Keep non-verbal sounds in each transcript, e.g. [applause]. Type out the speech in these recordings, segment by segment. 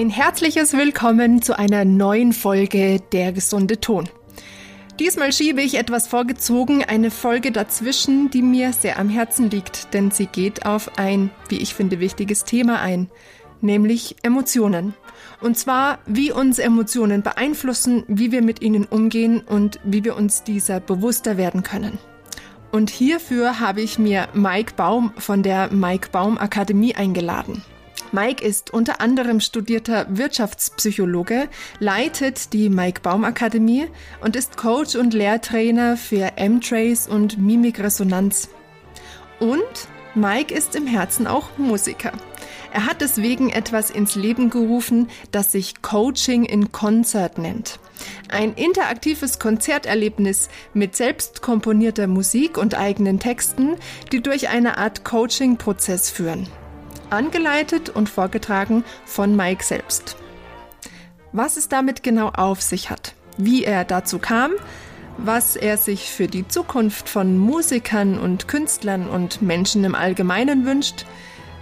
Ein herzliches Willkommen zu einer neuen Folge Der gesunde Ton. Diesmal schiebe ich etwas vorgezogen, eine Folge dazwischen, die mir sehr am Herzen liegt, denn sie geht auf ein, wie ich finde, wichtiges Thema ein, nämlich Emotionen. Und zwar, wie uns Emotionen beeinflussen, wie wir mit ihnen umgehen und wie wir uns dieser bewusster werden können. Und hierfür habe ich mir Mike Baum von der Mike Baum Akademie eingeladen. Mike ist unter anderem studierter Wirtschaftspsychologe, leitet die Mike Baum Akademie und ist Coach und Lehrtrainer für M-Trace und Mimikresonanz. Und Mike ist im Herzen auch Musiker. Er hat deswegen etwas ins Leben gerufen, das sich Coaching in Konzert nennt. Ein interaktives Konzerterlebnis mit selbst komponierter Musik und eigenen Texten, die durch eine Art Coaching-Prozess führen angeleitet und vorgetragen von Mike selbst. Was es damit genau auf sich hat, wie er dazu kam, was er sich für die Zukunft von Musikern und Künstlern und Menschen im Allgemeinen wünscht,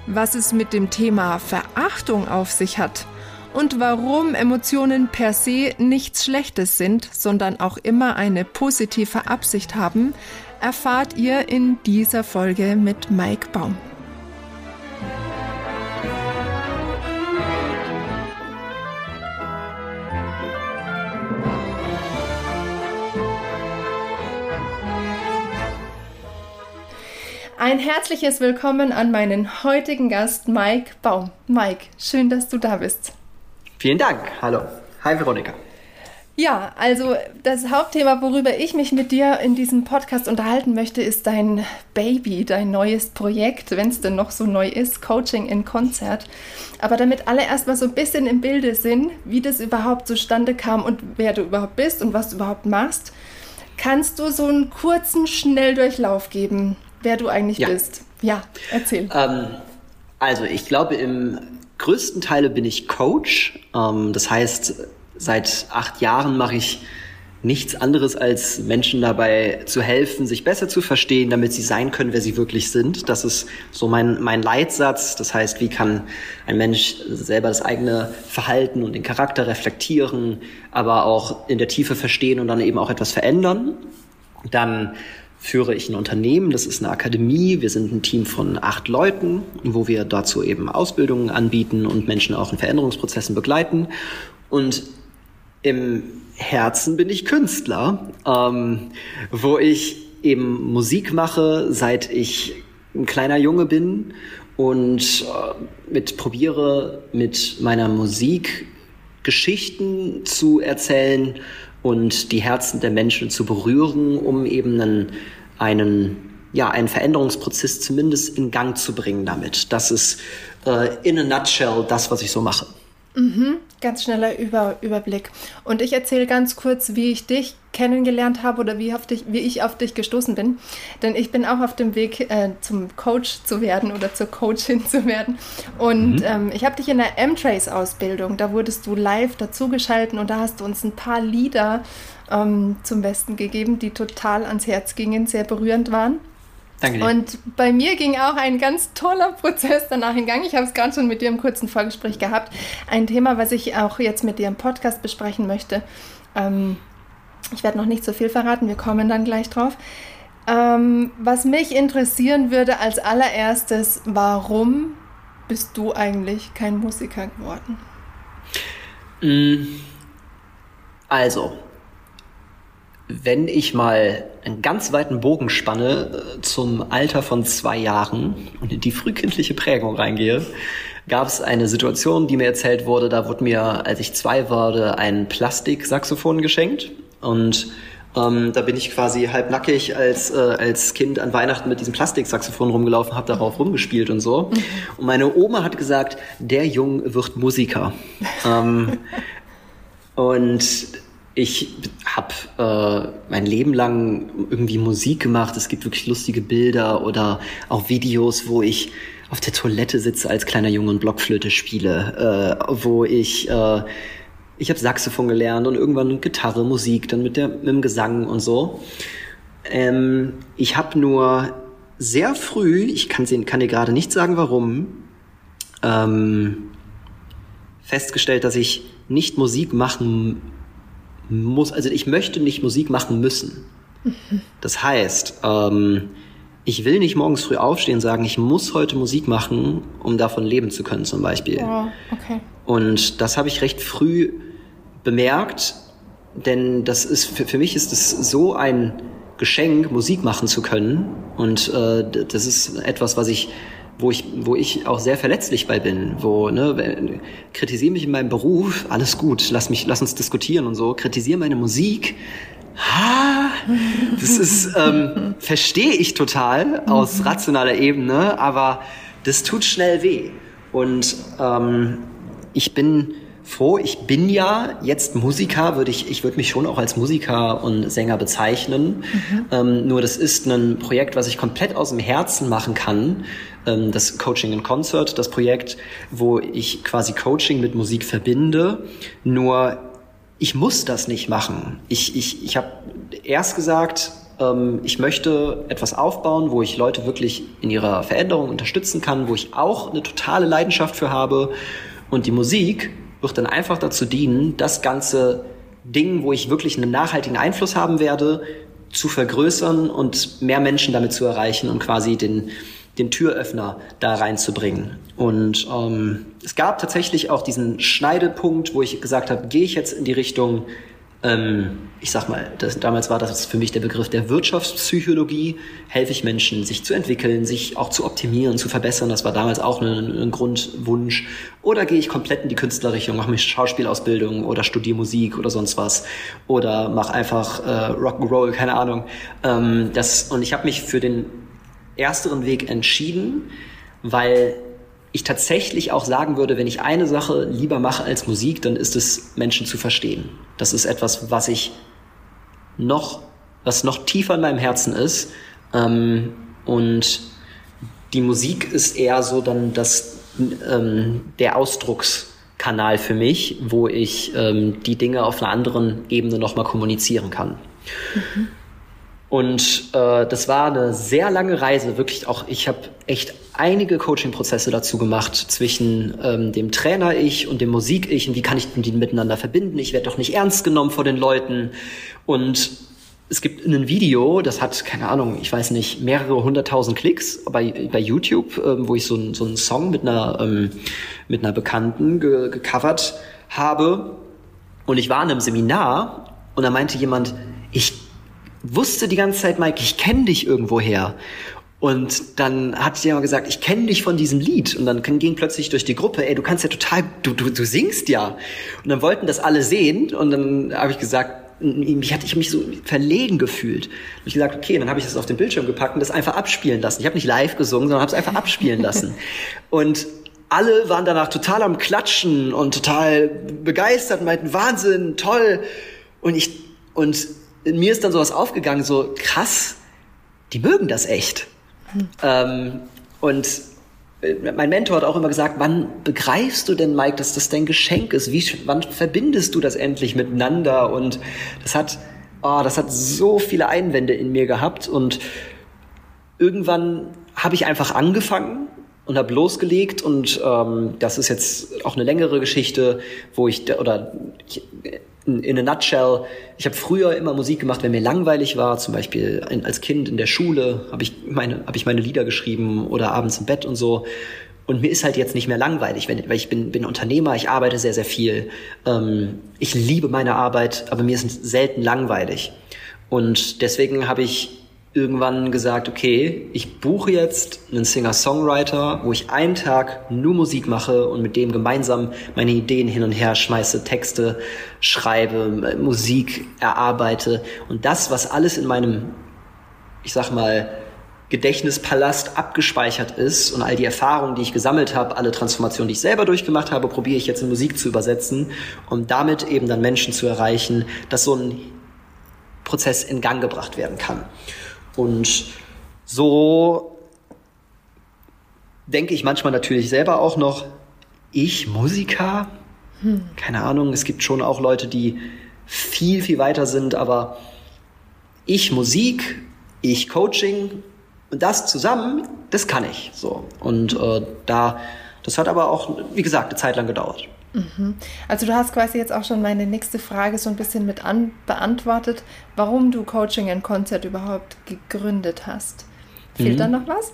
was es mit dem Thema Verachtung auf sich hat und warum Emotionen per se nichts Schlechtes sind, sondern auch immer eine positive Absicht haben, erfahrt ihr in dieser Folge mit Mike Baum. Ein herzliches Willkommen an meinen heutigen Gast Mike Baum. Mike, schön, dass du da bist. Vielen Dank. Hallo. Hi Veronika. Ja, also das Hauptthema, worüber ich mich mit dir in diesem Podcast unterhalten möchte, ist dein Baby, dein neues Projekt, wenn es denn noch so neu ist, Coaching in Konzert. Aber damit alle erstmal so ein bisschen im Bilde sind, wie das überhaupt zustande kam und wer du überhaupt bist und was du überhaupt machst, kannst du so einen kurzen Schnelldurchlauf geben, wer du eigentlich ja. bist. Ja, erzähl. Ähm, also ich glaube, im größten Teile bin ich Coach. Ähm, das heißt, seit acht Jahren mache ich nichts anderes als Menschen dabei zu helfen, sich besser zu verstehen, damit sie sein können, wer sie wirklich sind. Das ist so mein, mein Leitsatz. Das heißt, wie kann ein Mensch selber das eigene Verhalten und den Charakter reflektieren, aber auch in der Tiefe verstehen und dann eben auch etwas verändern. Dann führe ich ein Unternehmen, das ist eine Akademie. Wir sind ein Team von acht Leuten, wo wir dazu eben Ausbildungen anbieten und Menschen auch in Veränderungsprozessen begleiten. Und im Herzen bin ich Künstler, ähm, wo ich eben Musik mache, seit ich ein kleiner Junge bin und äh, mit probiere mit meiner Musik Geschichten zu erzählen und die Herzen der Menschen zu berühren, um eben einen, einen, ja, einen Veränderungsprozess zumindest in Gang zu bringen damit. Das ist äh, in a nutshell das, was ich so mache. Mhm, ganz schneller Über Überblick. Und ich erzähle ganz kurz, wie ich dich kennengelernt habe oder wie, auf dich, wie ich auf dich gestoßen bin. Denn ich bin auch auf dem Weg äh, zum Coach zu werden oder zur Coachin zu werden. Und mhm. ähm, ich habe dich in der M-Trace-Ausbildung, da wurdest du live dazugeschalten und da hast du uns ein paar Lieder ähm, zum Besten gegeben, die total ans Herz gingen, sehr berührend waren. Danke dir. Und bei mir ging auch ein ganz toller Prozess danach in Gang. Ich habe es gerade schon mit dir im kurzen Vorgespräch gehabt. Ein Thema, was ich auch jetzt mit dir im Podcast besprechen möchte. Ähm, ich werde noch nicht so viel verraten, wir kommen dann gleich drauf. Ähm, was mich interessieren würde als allererstes, warum bist du eigentlich kein Musiker geworden? Mm, also, wenn ich mal einen ganz weiten Bogen spanne äh, zum Alter von zwei Jahren und in die frühkindliche Prägung reingehe, gab es eine Situation, die mir erzählt wurde, da wurde mir, als ich zwei war, ein Plastiksaxophon geschenkt und ähm, da bin ich quasi halbnackig als, äh, als Kind an Weihnachten mit diesem Plastiksaxophon rumgelaufen, habe darauf rumgespielt und so. Und meine Oma hat gesagt, der Jung wird Musiker. ähm, und ich habe äh, mein Leben lang irgendwie Musik gemacht. Es gibt wirklich lustige Bilder oder auch Videos, wo ich auf der Toilette sitze als kleiner Junge und Blockflöte spiele, äh, wo ich äh, ich habe Saxophon gelernt und irgendwann Gitarre, Musik, dann mit, der, mit dem Gesang und so. Ähm, ich habe nur sehr früh, ich kann, kann dir gerade nicht sagen warum, ähm, festgestellt, dass ich nicht Musik machen muss, also ich möchte nicht Musik machen müssen. [laughs] Das heißt, ähm, ich will nicht morgens früh aufstehen und sagen, ich muss heute Musik machen, um davon leben zu können zum Beispiel. Oh, okay. Und das habe ich recht früh bemerkt, denn das ist für, für mich ist es so ein Geschenk, Musik machen zu können. Und äh, das ist etwas, was ich wo ich, wo ich auch sehr verletzlich bei bin, wo, ne, kritisiere mich in meinem Beruf, alles gut, lass mich, lass uns diskutieren und so, kritisiere meine Musik, ha, das ist, ähm, verstehe ich total aus rationaler Ebene, aber das tut schnell weh. Und ähm, ich bin froh, ich bin ja jetzt Musiker, würde ich, ich würde mich schon auch als Musiker und Sänger bezeichnen. Mhm. Ähm, nur das ist ein Projekt, was ich komplett aus dem Herzen machen kann ähm, das Coaching in Concert, das Projekt, wo ich quasi Coaching mit Musik verbinde. Nur ich muss das nicht machen. Ich, ich, ich habe erst gesagt, ähm, ich möchte etwas aufbauen, wo ich Leute wirklich in ihrer Veränderung unterstützen kann, wo ich auch eine totale Leidenschaft für habe. Und die Musik wird dann einfach dazu dienen, das ganze Ding, wo ich wirklich einen nachhaltigen Einfluss haben werde, zu vergrößern und mehr Menschen damit zu erreichen und quasi den, den Türöffner da reinzubringen. Und ähm, es gab tatsächlich auch diesen Schneidepunkt, wo ich gesagt habe, gehe ich jetzt in die Richtung, ähm, ich sag mal, das, damals war das für mich der Begriff der Wirtschaftspsychologie, helfe ich Menschen, sich zu entwickeln, sich auch zu optimieren, zu verbessern, das war damals auch ein, ein Grundwunsch. Oder gehe ich komplett in die Künstlerrichtung, mache mich Schauspielausbildung oder studiere Musik oder sonst was. Oder mache einfach äh, Rock'n'Roll, keine Ahnung. Ähm, das, und ich habe mich für den ersteren Weg entschieden, weil ich tatsächlich auch sagen würde, wenn ich eine Sache lieber mache als Musik, dann ist es Menschen zu verstehen. Das ist etwas, was ich noch, was noch tiefer in meinem Herzen ist. Ähm, und die Musik ist eher so dann das, ähm, der Ausdruckskanal für mich, wo ich ähm, die Dinge auf einer anderen Ebene nochmal kommunizieren kann. Mhm. Und äh, das war eine sehr lange Reise, wirklich auch. Ich habe echt einige Coaching-Prozesse dazu gemacht zwischen ähm, dem Trainer-Ich und dem Musik-Ich und wie kann ich die miteinander verbinden. Ich werde doch nicht ernst genommen vor den Leuten. Und es gibt ein Video, das hat, keine Ahnung, ich weiß nicht, mehrere hunderttausend Klicks bei, bei YouTube, ähm, wo ich so, so einen Song mit einer, ähm, mit einer Bekannten ge gecovert habe. Und ich war in einem Seminar und da meinte jemand, ich wusste die ganze Zeit, Mike, ich kenne dich irgendwoher. Und dann hat jemand gesagt, ich kenne dich von diesem Lied. Und dann ging plötzlich durch die Gruppe, ey, du kannst ja total, du, du, du singst ja. Und dann wollten das alle sehen. Und dann habe ich gesagt, ich hatte ich mich so verlegen gefühlt. Und ich gesagt, okay, dann habe ich das auf den Bildschirm gepackt und das einfach abspielen lassen. Ich habe nicht live gesungen, sondern habe es einfach abspielen lassen. [laughs] Und alle waren danach total am Klatschen und total begeistert und meinten, Wahnsinn, toll. Und ich, und in mir ist dann sowas aufgegangen, so krass, die mögen das echt. Ähm, und äh, mein Mentor hat auch immer gesagt, wann begreifst du denn, Mike, dass das dein Geschenk ist? Wie, wann verbindest du das endlich miteinander? Und das hat, oh, das hat so viele Einwände in mir gehabt. Und irgendwann habe ich einfach angefangen und habe losgelegt. Und ähm, das ist jetzt auch eine längere Geschichte, wo ich, oder ich, in a nutshell, ich habe früher immer Musik gemacht, wenn mir langweilig war, zum Beispiel als Kind in der Schule habe ich meine habe ich meine Lieder geschrieben oder abends im Bett und so. Und mir ist halt jetzt nicht mehr langweilig, weil ich bin, bin Unternehmer, ich arbeite sehr, sehr viel. Ähm, ich liebe meine Arbeit, aber mir ist selten langweilig. Und deswegen habe ich irgendwann gesagt, okay, ich buche jetzt einen Singer-Songwriter, wo ich einen Tag nur Musik mache und mit dem gemeinsam meine Ideen hin und her schmeiße, Texte schreibe, Musik erarbeite und das, was alles in meinem, ich sag mal, Gedächtnispalast abgespeichert ist und all die Erfahrungen, die ich gesammelt habe, alle Transformationen, die ich selber durchgemacht habe, probiere ich jetzt in Musik zu übersetzen, um damit eben dann Menschen zu erreichen, dass so ein Prozess in Gang gebracht werden kann. Und so denke ich manchmal natürlich selber auch noch, ich Musiker? Keine Ahnung, es gibt schon auch Leute, die viel, viel weiter sind, aber ich Musik, ich Coaching und das zusammen, das kann ich so. Und äh, da, das hat aber auch, wie gesagt, eine Zeit lang gedauert. Mhm. Also du hast quasi jetzt auch schon meine nächste Frage so ein bisschen mit an, beantwortet, warum du Coaching and Concert überhaupt gegründet hast. Fehlt mhm. da noch was?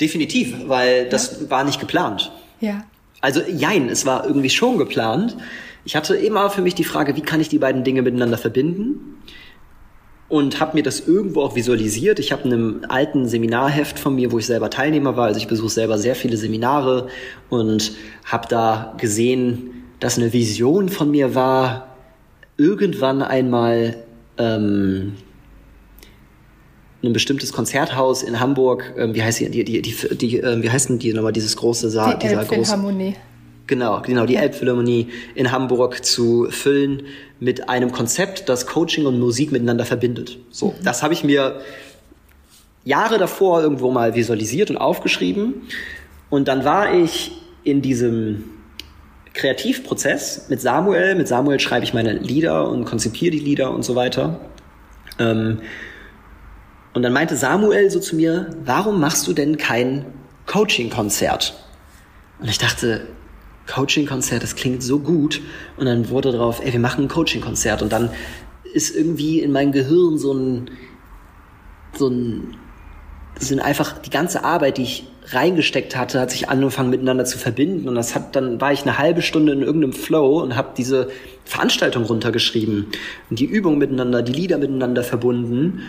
Definitiv, weil das ja. war nicht geplant. Ja. Also jein, es war irgendwie schon geplant. Ich hatte immer für mich die Frage, wie kann ich die beiden Dinge miteinander verbinden? Und habe mir das irgendwo auch visualisiert. Ich habe in einem alten Seminarheft von mir, wo ich selber Teilnehmer war, also ich besuche selber sehr viele Seminare und habe da gesehen, dass eine Vision von mir war, irgendwann einmal ähm, ein bestimmtes Konzerthaus in Hamburg, ähm, wie heißt die, die, die, die, die äh, wie heißt denn die nochmal, dieses große Saal, die dieser große. Harmonie. Genau, genau, die Elbphilharmonie in Hamburg zu füllen mit einem Konzept, das Coaching und Musik miteinander verbindet. So, mhm. das habe ich mir Jahre davor irgendwo mal visualisiert und aufgeschrieben. Und dann war ich in diesem Kreativprozess mit Samuel. Mit Samuel schreibe ich meine Lieder und konzipiere die Lieder und so weiter. Ähm, und dann meinte Samuel so zu mir, warum machst du denn kein Coaching-Konzert? Und ich dachte, Coaching-Konzert, das klingt so gut. Und dann wurde drauf, ey, wir machen ein Coaching-Konzert. Und dann ist irgendwie in meinem Gehirn so ein, so ein, sind einfach die ganze Arbeit, die ich reingesteckt hatte, hat sich angefangen miteinander zu verbinden. Und das hat, dann war ich eine halbe Stunde in irgendeinem Flow und habe diese Veranstaltung runtergeschrieben und die Übung miteinander, die Lieder miteinander verbunden.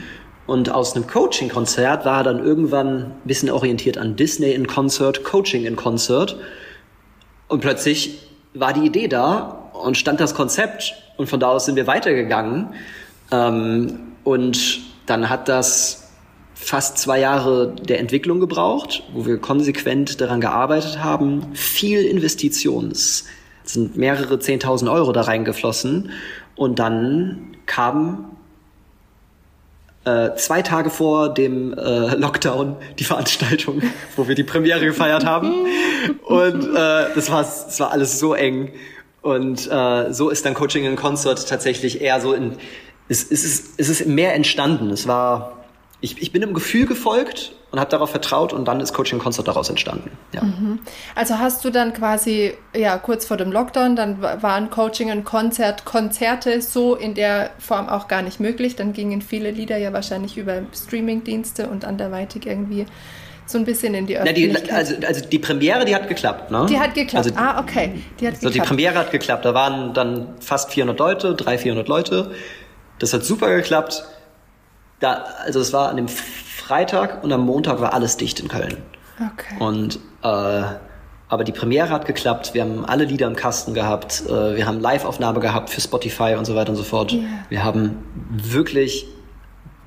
Und aus einem Coaching-Konzert war dann irgendwann ein bisschen orientiert an Disney in Concert, Coaching in Concert. Und plötzlich war die Idee da und stand das Konzept und von da aus sind wir weitergegangen. Ähm, und dann hat das fast zwei Jahre der Entwicklung gebraucht, wo wir konsequent daran gearbeitet haben. Viel Investitionen. Es sind mehrere Zehntausend Euro da reingeflossen. Und dann kam äh, zwei Tage vor dem äh, Lockdown die Veranstaltung, [laughs] wo wir die Premiere gefeiert haben. Und äh, das, war, das war alles so eng. Und äh, so ist dann Coaching in Concert tatsächlich eher so in, es, es, ist, es ist mehr entstanden. Es war, ich, ich bin im Gefühl gefolgt und habe darauf vertraut und dann ist Coaching Concert daraus entstanden. Ja. Mhm. Also hast du dann quasi, ja, kurz vor dem Lockdown, dann waren Coaching und Konzert, Konzerte so in der Form auch gar nicht möglich. Dann gingen viele Lieder ja wahrscheinlich über Streamingdienste und anderweitig irgendwie so ein bisschen in die Öffentlichkeit. Ja, die, also, also die Premiere, die hat geklappt, ne? Die hat geklappt. Also, ah, okay. Die hat so geklappt. die Premiere hat geklappt. Da waren dann fast 400 Leute, 300, 400 Leute. Das hat super geklappt. Da, also es war an dem Freitag und am Montag war alles dicht in Köln. Okay. Und äh, aber die Premiere hat geklappt. Wir haben alle Lieder im Kasten gehabt. Äh, wir haben Live-Aufnahme gehabt für Spotify und so weiter und so fort. Yeah. Wir haben wirklich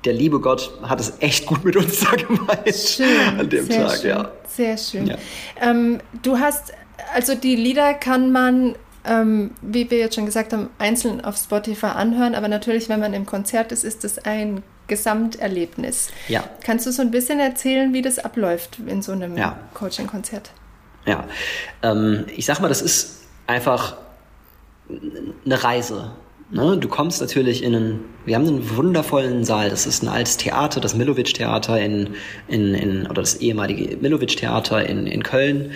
der liebe Gott hat es echt gut mit uns da gemeint schön, [laughs] an dem Tag, schön, ja. Sehr schön. Ja. Ähm, du hast, also die Lieder kann man, ähm, wie wir jetzt schon gesagt haben, einzeln auf Spotify anhören, aber natürlich, wenn man im Konzert ist, ist das ein Gesamterlebnis. Ja. Kannst du so ein bisschen erzählen, wie das abläuft in so einem ja. Coaching-Konzert? Ja, ähm, ich sag mal, das ist einfach eine Reise. Ne? Du kommst natürlich in einen, wir haben einen wundervollen Saal, das ist ein altes Theater, das Milovic-Theater in, in, in, oder das ehemalige Milovic-Theater in, in Köln,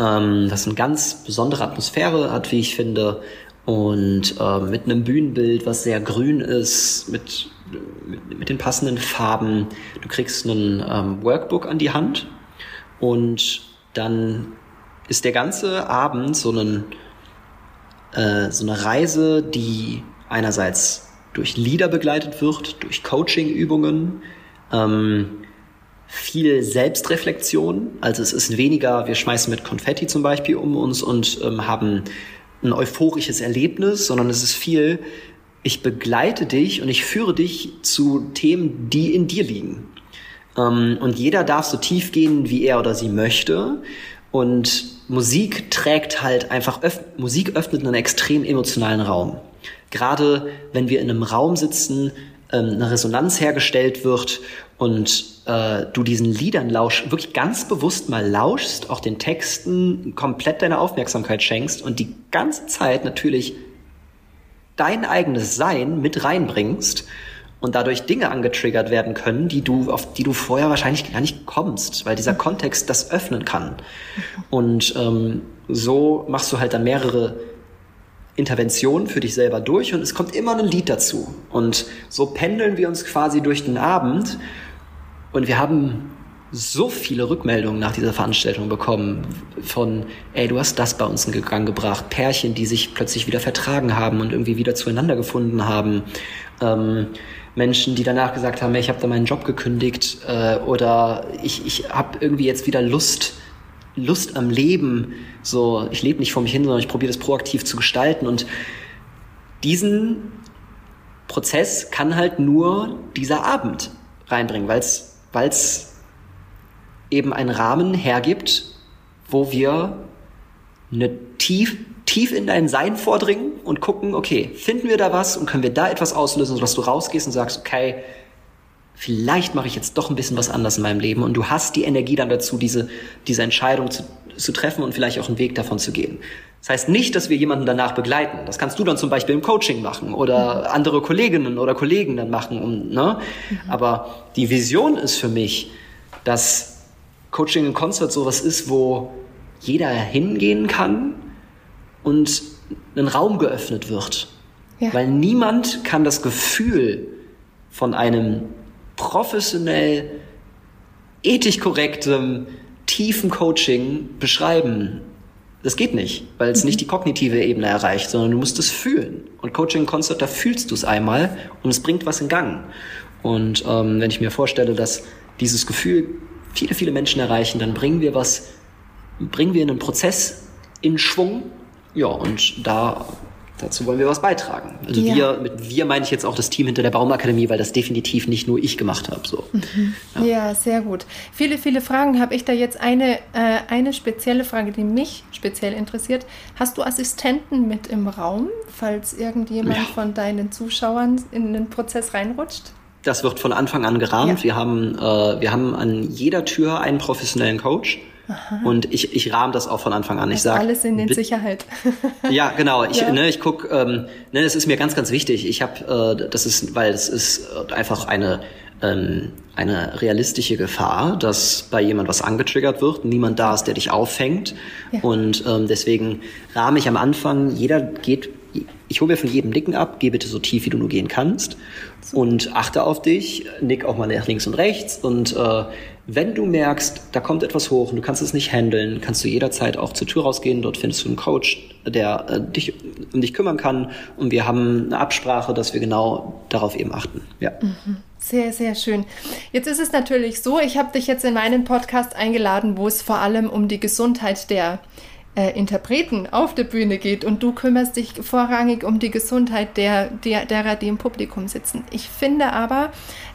ähm, das eine ganz besondere Atmosphäre hat, wie ich finde, und äh, mit einem Bühnenbild, was sehr grün ist, mit mit, den passenden Farben. Du kriegst ein ähm, Workbook an die Hand und dann ist der ganze Abend so, einen, äh, so eine Reise, die einerseits durch Lieder begleitet wird, durch Coaching-Übungen, ähm, viel Selbstreflexion. Also es ist weniger, wir schmeißen mit Konfetti zum Beispiel um uns und ähm, haben ein euphorisches Erlebnis, sondern es ist viel, ich begleite dich und ich führe dich zu Themen, die in dir liegen. Ähm, und jeder darf so tief gehen, wie er oder sie möchte. Und Musik trägt halt einfach, öff Musik öffnet einen extrem emotionalen Raum. Gerade wenn wir in einem Raum sitzen, ähm, eine Resonanz hergestellt wird und äh, du diesen Liedern lausch, wirklich ganz bewusst mal lauschst, auch den Texten komplett deine Aufmerksamkeit schenkst und die ganze Zeit natürlich dein eigenes Sein mit reinbringst und dadurch Dinge angetriggert werden können, die du, auf die du vorher wahrscheinlich gar nicht kommst, weil dieser Kontext das öffnen kann. Und ähm, so machst du halt dann mehrere Interventionen für dich selber durch und es kommt immer ein Lied dazu. Und so pendeln wir uns quasi durch den Abend und wir haben so viele Rückmeldungen nach dieser Veranstaltung bekommen von, ey, du hast das bei uns in Gang gebracht, Pärchen, die sich plötzlich wieder vertragen haben und irgendwie wieder zueinander gefunden haben, ähm, Menschen, die danach gesagt haben, ey, ich habe da meinen Job gekündigt äh, oder ich, ich habe irgendwie jetzt wieder Lust, Lust am Leben, so ich lebe nicht vor mich hin, sondern ich probiere das proaktiv zu gestalten. Und diesen Prozess kann halt nur dieser Abend reinbringen, weil es eben einen Rahmen hergibt, wo wir eine tief, tief in dein Sein vordringen und gucken, okay, finden wir da was und können wir da etwas auslösen, sodass du rausgehst und sagst, okay, vielleicht mache ich jetzt doch ein bisschen was anders in meinem Leben und du hast die Energie dann dazu, diese, diese Entscheidung zu, zu treffen und vielleicht auch einen Weg davon zu gehen. Das heißt nicht, dass wir jemanden danach begleiten. Das kannst du dann zum Beispiel im Coaching machen oder mhm. andere Kolleginnen oder Kollegen dann machen. Um, ne? Mhm. Aber die Vision ist für mich, dass Coaching in Concert sowas ist, wo jeder hingehen kann und ein Raum geöffnet wird. Ja. Weil niemand kann das Gefühl von einem professionell, ethisch korrektem, tiefen Coaching beschreiben. Das geht nicht, weil es mhm. nicht die kognitive Ebene erreicht, sondern du musst es fühlen. Und Coaching in Concert, da fühlst du es einmal und es bringt was in Gang. Und ähm, wenn ich mir vorstelle, dass dieses Gefühl viele, viele Menschen erreichen, dann bringen wir was, bringen wir einen Prozess in Schwung. Ja, und da, dazu wollen wir was beitragen. Also ja. wir, mit wir meine ich jetzt auch das Team hinter der Baumakademie, weil das definitiv nicht nur ich gemacht habe. So. Mhm. Ja. ja. sehr gut. Viele, viele Fragen habe ich da jetzt eine, äh, eine spezielle Frage, die mich speziell interessiert. Hast du Assistenten mit im Raum, falls irgendjemand ja. von deinen Zuschauern in den Prozess reinrutscht? Das wird von Anfang an gerahmt. Ja. Wir, haben, äh, wir haben an jeder Tür einen professionellen Coach. Aha. Und ich, ich rahme das auch von Anfang an. Ich sage alles in den Sicherheit. [laughs] ja, genau. Ich, ja. Ne, ich guck. Ähm, ne, es ist mir ganz, ganz wichtig. Ich habe, äh, das ist, weil es ist einfach eine ähm, eine realistische Gefahr, dass bei jemand was angetriggert wird, niemand da ist, der dich auffängt. Ja. Und ähm, deswegen rahme ich am Anfang, jeder geht ich hole mir von jedem Nicken ab, geh bitte so tief, wie du nur gehen kannst und achte auf dich, nick auch mal nach links und rechts und äh, wenn du merkst, da kommt etwas hoch und du kannst es nicht handeln, kannst du jederzeit auch zur Tür rausgehen. Dort findest du einen Coach, der äh, dich um dich kümmern kann. Und wir haben eine Absprache, dass wir genau darauf eben achten. Ja. Mhm. Sehr, sehr schön. Jetzt ist es natürlich so, ich habe dich jetzt in meinen Podcast eingeladen, wo es vor allem um die Gesundheit der äh, Interpreten auf der Bühne geht und du kümmerst dich vorrangig um die Gesundheit der, der, derer, die im Publikum sitzen. Ich finde aber,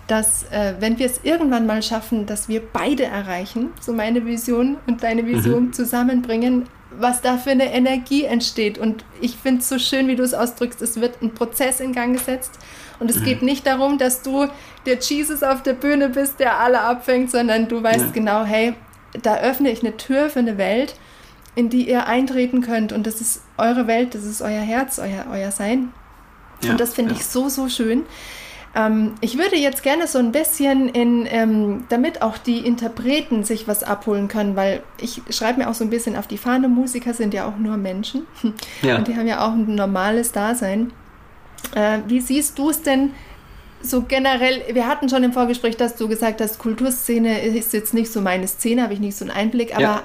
dass äh, wenn wir es irgendwann mal schaffen, dass wir beide erreichen, so meine Vision und deine Vision mhm. zusammenbringen, was da für eine Energie entsteht. Und ich finde es so schön, wie du es ausdrückst, es wird ein Prozess in Gang gesetzt. Und es mhm. geht nicht darum, dass du der Jesus auf der Bühne bist, der alle abfängt, sondern du weißt ja. genau, hey, da öffne ich eine Tür für eine Welt, in die ihr eintreten könnt. Und das ist eure Welt, das ist euer Herz, euer, euer Sein. Ja, und das finde ja. ich so, so schön. Ähm, ich würde jetzt gerne so ein bisschen in, ähm, damit auch die Interpreten sich was abholen können, weil ich schreibe mir auch so ein bisschen auf die Fahne, Musiker sind ja auch nur Menschen ja. und die haben ja auch ein normales Dasein. Äh, wie siehst du es denn so generell? Wir hatten schon im Vorgespräch, dass du gesagt hast, Kulturszene ist jetzt nicht so meine Szene, habe ich nicht so einen Einblick, aber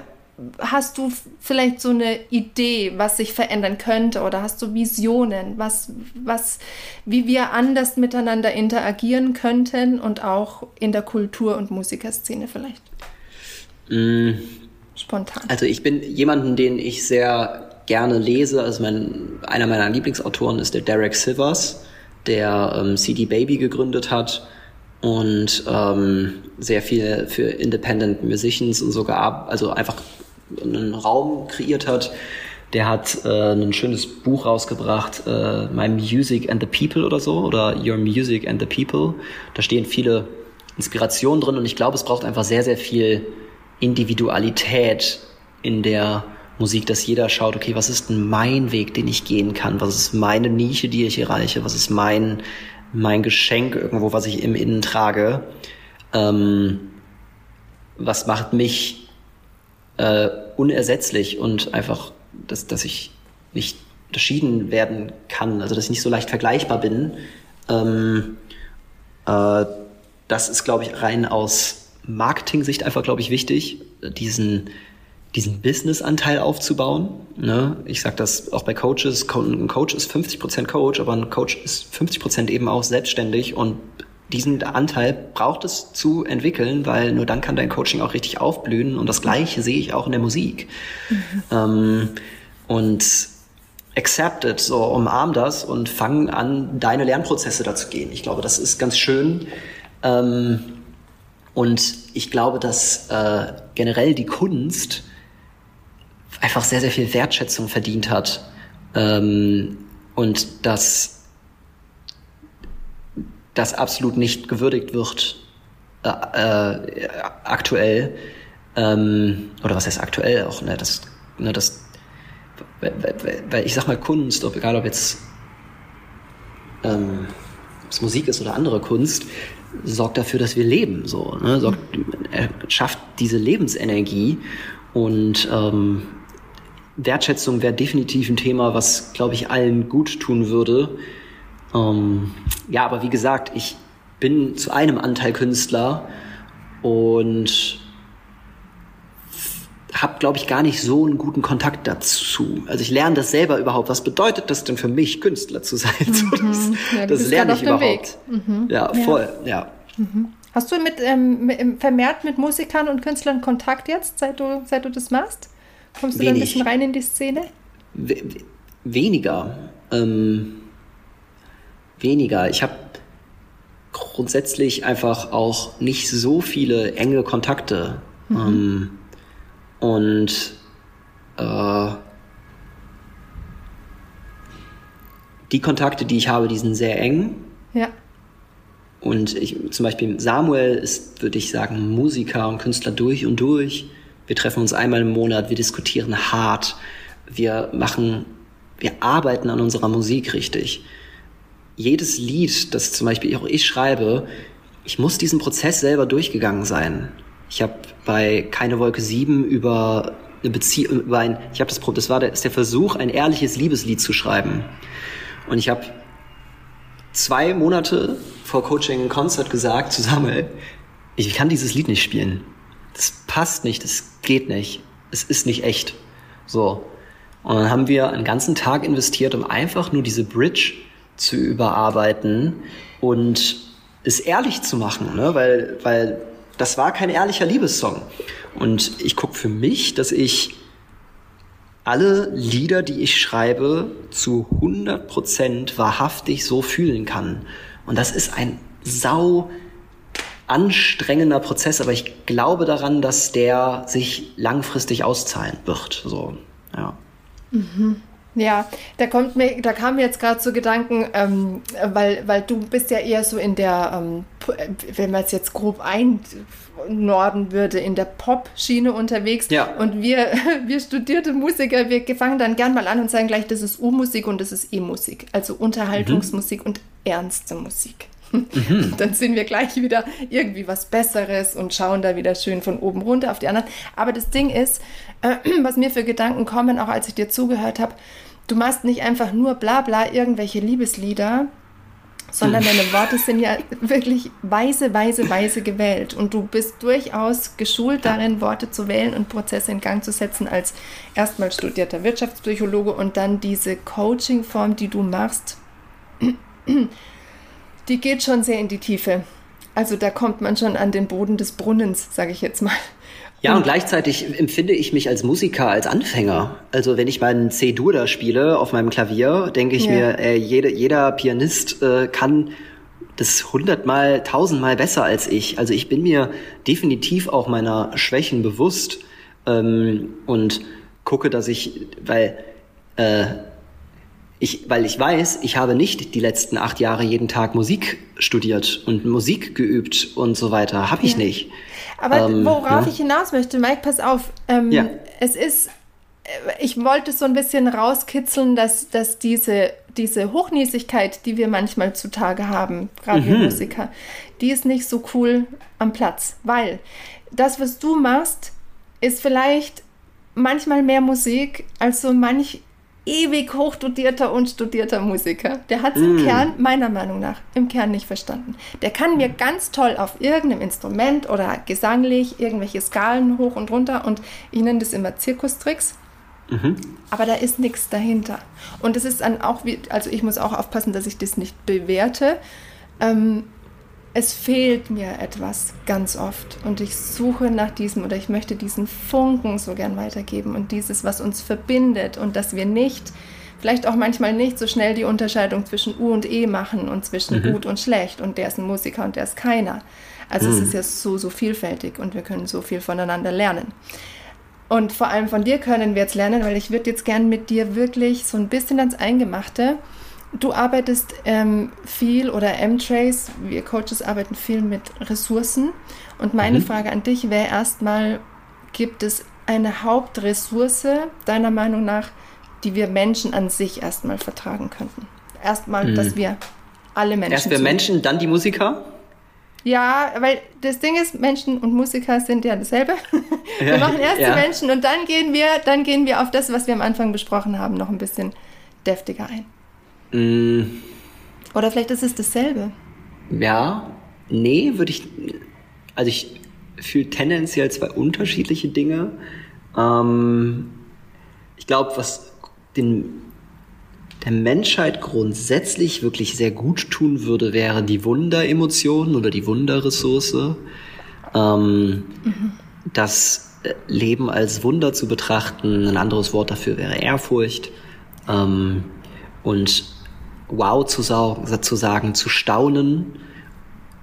hast du vielleicht so eine Idee, was sich verändern könnte oder hast du Visionen, was, was, wie wir anders miteinander interagieren könnten und auch in der Kultur- und Musikerszene vielleicht? Mm. Spontan. Also ich bin jemanden, den ich sehr gerne lese. Also mein, einer meiner Lieblingsautoren ist der Derek Sivers, der ähm, CD Baby gegründet hat und ähm, sehr viel für Independent Musicians und sogar also einfach einen Raum kreiert hat. Der hat äh, ein schönes Buch rausgebracht, äh, My Music and the People oder so, oder Your Music and the People. Da stehen viele Inspirationen drin und ich glaube, es braucht einfach sehr, sehr viel Individualität in der Musik, dass jeder schaut, okay, was ist denn mein Weg, den ich gehen kann? Was ist meine Nische, die ich erreiche? Was ist mein, mein Geschenk irgendwo, was ich im Innen trage. Ähm, was macht mich äh, unersetzlich und einfach, dass, dass ich nicht unterschieden werden kann, also dass ich nicht so leicht vergleichbar bin. Ähm, äh, das ist, glaube ich, rein aus Marketing-Sicht einfach, glaube ich, wichtig, diesen, diesen Business-Anteil aufzubauen. Ne? Ich sage das auch bei Coaches, ein Coach ist 50% Coach, aber ein Coach ist 50% eben auch selbstständig und diesen Anteil braucht es zu entwickeln, weil nur dann kann dein Coaching auch richtig aufblühen und das Gleiche sehe ich auch in der Musik. Mhm. Ähm, und accept it, so umarm das und fang an, deine Lernprozesse dazu gehen. Ich glaube, das ist ganz schön. Ähm, und ich glaube, dass äh, generell die Kunst einfach sehr, sehr viel Wertschätzung verdient hat. Ähm, und dass das absolut nicht gewürdigt wird äh, äh, aktuell. Ähm, oder was heißt aktuell auch, ne, das, ne, das weil ich sag mal Kunst, ob, egal ob jetzt ähm, Musik ist oder andere Kunst, sorgt dafür, dass wir leben. So, ne? sorgt, er schafft diese Lebensenergie und ähm, Wertschätzung wäre definitiv ein Thema, was, glaube ich, allen gut tun würde. Ähm, ja, aber wie gesagt, ich bin zu einem Anteil Künstler und habe, glaube ich, gar nicht so einen guten Kontakt dazu. Also ich lerne das selber überhaupt. Was bedeutet das denn für mich, Künstler zu sein? Mhm. [laughs] das, ja, das lerne ich überhaupt. Mhm. Ja, voll, ja. ja. Mhm. Hast du mit, ähm, mit, vermehrt mit Musikern und Künstlern Kontakt jetzt, seit du, seit du das machst? Kommst du Wenig. da ein bisschen rein in die Szene? We weniger. Ähm, weniger. Ich habe grundsätzlich einfach auch nicht so viele enge Kontakte. Mhm. Ähm, und äh, die Kontakte, die ich habe, die sind sehr eng. Ja. Und ich, zum Beispiel Samuel ist, würde ich sagen, Musiker und Künstler durch und durch. Wir treffen uns einmal im Monat, wir diskutieren hart, wir machen, wir arbeiten an unserer Musik richtig. Jedes Lied, das zum Beispiel auch ich schreibe, ich muss diesen Prozess selber durchgegangen sein. Ich habe bei Keine Wolke 7 über eine Beziehung, über ein, ich habe das, das war der, ist der Versuch, ein ehrliches Liebeslied zu schreiben. Und ich habe zwei Monate vor Coaching ein Konzert gesagt zu Samuel, ich kann dieses Lied nicht spielen. Das passt nicht, das geht nicht. Es ist nicht echt. So. Und dann haben wir einen ganzen Tag investiert, um einfach nur diese Bridge zu überarbeiten und es ehrlich zu machen, ne? weil, weil das war kein ehrlicher Liebessong. Und ich gucke für mich, dass ich alle Lieder, die ich schreibe, zu 100% wahrhaftig so fühlen kann. Und das ist ein sau anstrengender Prozess, aber ich glaube daran, dass der sich langfristig auszahlen wird. So, ja. Mhm. Ja, da kommt mir, da kam mir jetzt gerade so Gedanken, ähm, weil, weil du bist ja eher so in der, ähm, wenn man es jetzt grob einnorden würde, in der Pop-Schiene unterwegs. Ja. Und wir, [laughs] wir studierte Musiker, wir fangen dann gern mal an und sagen gleich, das ist U-Musik und das ist E-Musik. Also Unterhaltungsmusik mhm. und ernste Musik. Mhm. Dann sind wir gleich wieder irgendwie was Besseres und schauen da wieder schön von oben runter auf die anderen. Aber das Ding ist, äh, was mir für Gedanken kommen, auch als ich dir zugehört habe, du machst nicht einfach nur bla bla irgendwelche Liebeslieder, sondern deine Worte sind ja wirklich weise, weise, weise gewählt. Und du bist durchaus geschult darin, Worte zu wählen und Prozesse in Gang zu setzen als erstmal studierter Wirtschaftspsychologe und dann diese Coaching-Form, die du machst die geht schon sehr in die Tiefe. Also da kommt man schon an den Boden des Brunnens, sage ich jetzt mal. Ja, und gleichzeitig empfinde ich mich als Musiker, als Anfänger. Also wenn ich meinen C-Dur da spiele auf meinem Klavier, denke ich ja. mir, äh, jede, jeder Pianist äh, kann das hundertmal, tausendmal besser als ich. Also ich bin mir definitiv auch meiner Schwächen bewusst ähm, und gucke, dass ich, weil äh, ich, weil ich weiß, ich habe nicht die letzten acht Jahre jeden Tag Musik studiert und Musik geübt und so weiter. Habe ich ja. nicht. Aber ähm, worauf ja. ich hinaus möchte, Mike, pass auf. Ähm, ja. Es ist, äh, ich wollte so ein bisschen rauskitzeln, dass, dass diese diese Hochnäsigkeit, die wir manchmal zutage haben, gerade mhm. Musiker, die ist nicht so cool am Platz, weil das, was du machst, ist vielleicht manchmal mehr Musik als so manch ewig hochstudierter und studierter Musiker. Der hat es mm. im Kern, meiner Meinung nach, im Kern nicht verstanden. Der kann mir ganz toll auf irgendeinem Instrument oder gesanglich irgendwelche Skalen hoch und runter und ich nenne das immer Zirkustricks. Mhm. Aber da ist nichts dahinter. Und es ist dann auch, wie, also ich muss auch aufpassen, dass ich das nicht bewerte. Ähm, es fehlt mir etwas ganz oft und ich suche nach diesem oder ich möchte diesen Funken so gern weitergeben und dieses, was uns verbindet und dass wir nicht, vielleicht auch manchmal nicht so schnell die Unterscheidung zwischen U und E machen und zwischen mhm. gut und schlecht und der ist ein Musiker und der ist keiner. Also mhm. es ist ja so, so vielfältig und wir können so viel voneinander lernen. Und vor allem von dir können wir jetzt lernen, weil ich würde jetzt gern mit dir wirklich so ein bisschen ans Eingemachte. Du arbeitest ähm, viel oder M-Trace, wir Coaches arbeiten viel mit Ressourcen. Und meine mhm. Frage an dich wäre erstmal, gibt es eine Hauptressource deiner Meinung nach, die wir Menschen an sich erstmal vertragen könnten? Erstmal, mhm. dass wir alle Menschen. Erst wir Menschen, dann die Musiker? Ja, weil das Ding ist, Menschen und Musiker sind ja dasselbe. [laughs] wir machen erst ja. die Menschen und dann gehen wir, dann gehen wir auf das, was wir am Anfang besprochen haben, noch ein bisschen deftiger ein. Mm. Oder vielleicht ist es dasselbe. Ja, nee, würde ich. Also ich fühle tendenziell zwei unterschiedliche Dinge. Ähm, ich glaube, was den der Menschheit grundsätzlich wirklich sehr gut tun würde, wäre die Wunderemotion oder die Wunderressource. Ähm, mhm. Das Leben als Wunder zu betrachten, ein anderes Wort dafür wäre Ehrfurcht. Ähm, und wow zu, zu sagen, zu staunen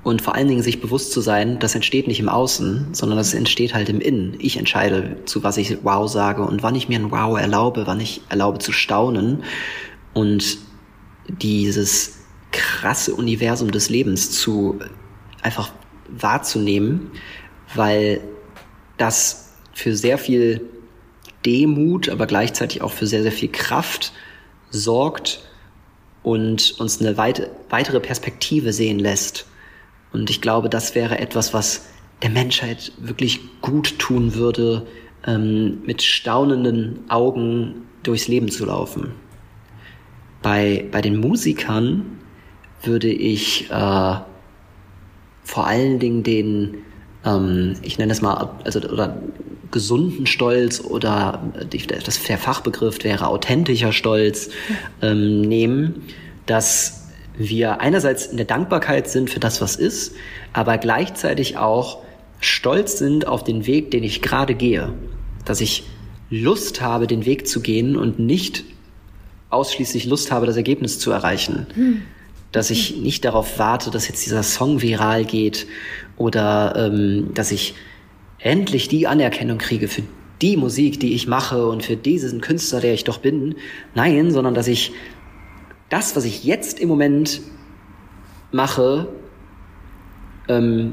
und vor allen Dingen sich bewusst zu sein, das entsteht nicht im Außen, sondern das entsteht halt im Innen. Ich entscheide, zu was ich wow sage und wann ich mir ein wow erlaube, wann ich erlaube zu staunen und dieses krasse Universum des Lebens zu einfach wahrzunehmen, weil das für sehr viel Demut, aber gleichzeitig auch für sehr, sehr viel Kraft sorgt und uns eine weit, weitere Perspektive sehen lässt. Und ich glaube, das wäre etwas, was der Menschheit wirklich gut tun würde, ähm, mit staunenden Augen durchs Leben zu laufen. Bei, bei den Musikern würde ich äh, vor allen Dingen den, ähm, ich nenne es mal, also oder gesunden Stolz oder die, das, der Fachbegriff wäre authentischer Stolz ähm, nehmen, dass wir einerseits in der Dankbarkeit sind für das, was ist, aber gleichzeitig auch stolz sind auf den Weg, den ich gerade gehe. Dass ich Lust habe, den Weg zu gehen und nicht ausschließlich Lust habe, das Ergebnis zu erreichen. Hm. Dass ich nicht darauf warte, dass jetzt dieser Song viral geht oder ähm, dass ich endlich die Anerkennung kriege für die Musik, die ich mache und für diesen Künstler, der ich doch bin. Nein, sondern dass ich das, was ich jetzt im Moment mache, ähm,